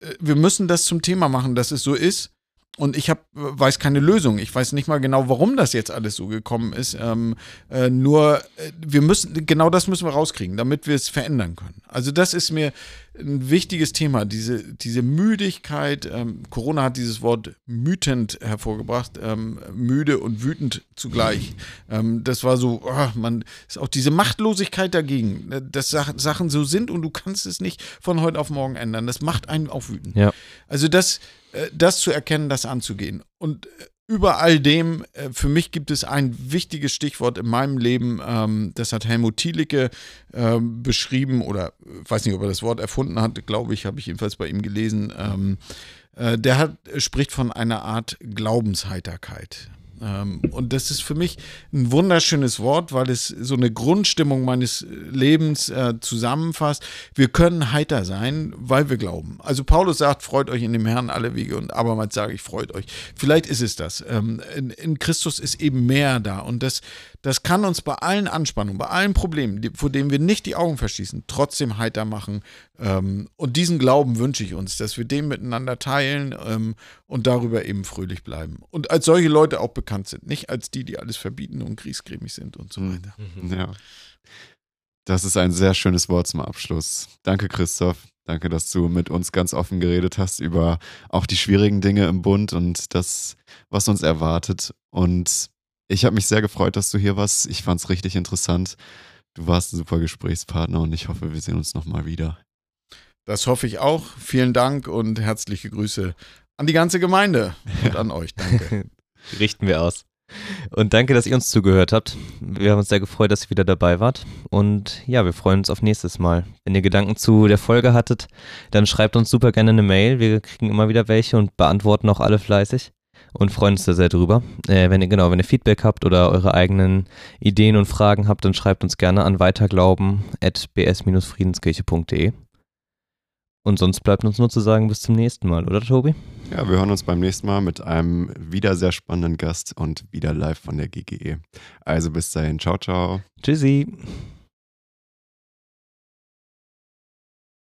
äh, wir müssen das zum Thema machen, dass es so ist. Und ich hab, weiß keine Lösung. Ich weiß nicht mal genau, warum das jetzt alles so gekommen ist. Ähm, äh, nur äh, wir müssen, genau das müssen wir rauskriegen, damit wir es verändern können. Also das ist mir ein wichtiges Thema, diese, diese Müdigkeit. Ähm, Corona hat dieses Wort mütend hervorgebracht, ähm, müde und wütend zugleich. Ähm, das war so, ah, man ist auch diese Machtlosigkeit dagegen, äh, dass Sach Sachen so sind und du kannst es nicht von heute auf morgen ändern. Das macht einen auch wütend. Ja. Also das, äh, das zu erkennen, das anzugehen. Und äh, über all dem, äh, für mich gibt es ein wichtiges Stichwort in meinem Leben, ähm, das hat Helmut Thielicke ähm, beschrieben oder äh, weiß nicht, ob er das Wort erfunden hat, glaube ich, habe ich jedenfalls bei ihm gelesen. Ähm, äh, der hat, spricht von einer Art Glaubensheiterkeit. Ähm, und das ist für mich ein wunderschönes Wort, weil es so eine Grundstimmung meines Lebens äh, zusammenfasst. Wir können heiter sein, weil wir glauben. Also Paulus sagt, freut euch in dem Herrn alle Wege und abermals sage ich, freut euch. Vielleicht ist es das. Ähm, in, in Christus ist eben mehr da und das, das kann uns bei allen Anspannungen, bei allen Problemen, die, vor denen wir nicht die Augen verschließen, trotzdem heiter machen. Ähm, und diesen Glauben wünsche ich uns, dass wir den miteinander teilen ähm, und darüber eben fröhlich bleiben. Und als solche Leute auch bekannt sind, nicht als die, die alles verbieten und kriegsgrämig sind und so Mhm. weiter. Ja. Das ist ein sehr schönes Wort zum Abschluss. Danke, Christoph. Danke, dass du mit uns ganz offen geredet hast über auch die schwierigen Dinge im Bund und das, was uns erwartet. Und ich habe mich sehr gefreut, dass du hier warst. Ich fand es richtig interessant. Du warst ein super Gesprächspartner und ich hoffe, wir sehen uns nochmal wieder. Das hoffe ich auch. Vielen Dank und herzliche Grüße an die ganze Gemeinde und an euch. Danke. Richten wir aus. Und danke, dass ihr uns zugehört habt. Wir haben uns sehr gefreut, dass ihr wieder dabei wart. Und ja, wir freuen uns auf nächstes Mal. Wenn ihr Gedanken zu der Folge hattet, dann schreibt uns super gerne eine Mail. Wir kriegen immer wieder welche und beantworten auch alle fleißig und freuen uns da sehr drüber. Äh, wenn ihr genau, wenn ihr Feedback habt oder eure eigenen Ideen und Fragen habt, dann schreibt uns gerne an weiterglauben@bs-friedenskirche.de. Und sonst bleibt uns nur zu sagen, bis zum nächsten Mal, oder Tobi? Ja, wir hören uns beim nächsten Mal mit einem wieder sehr spannenden Gast und wieder live von der GGE. Also bis dahin, ciao, ciao. Tschüssi.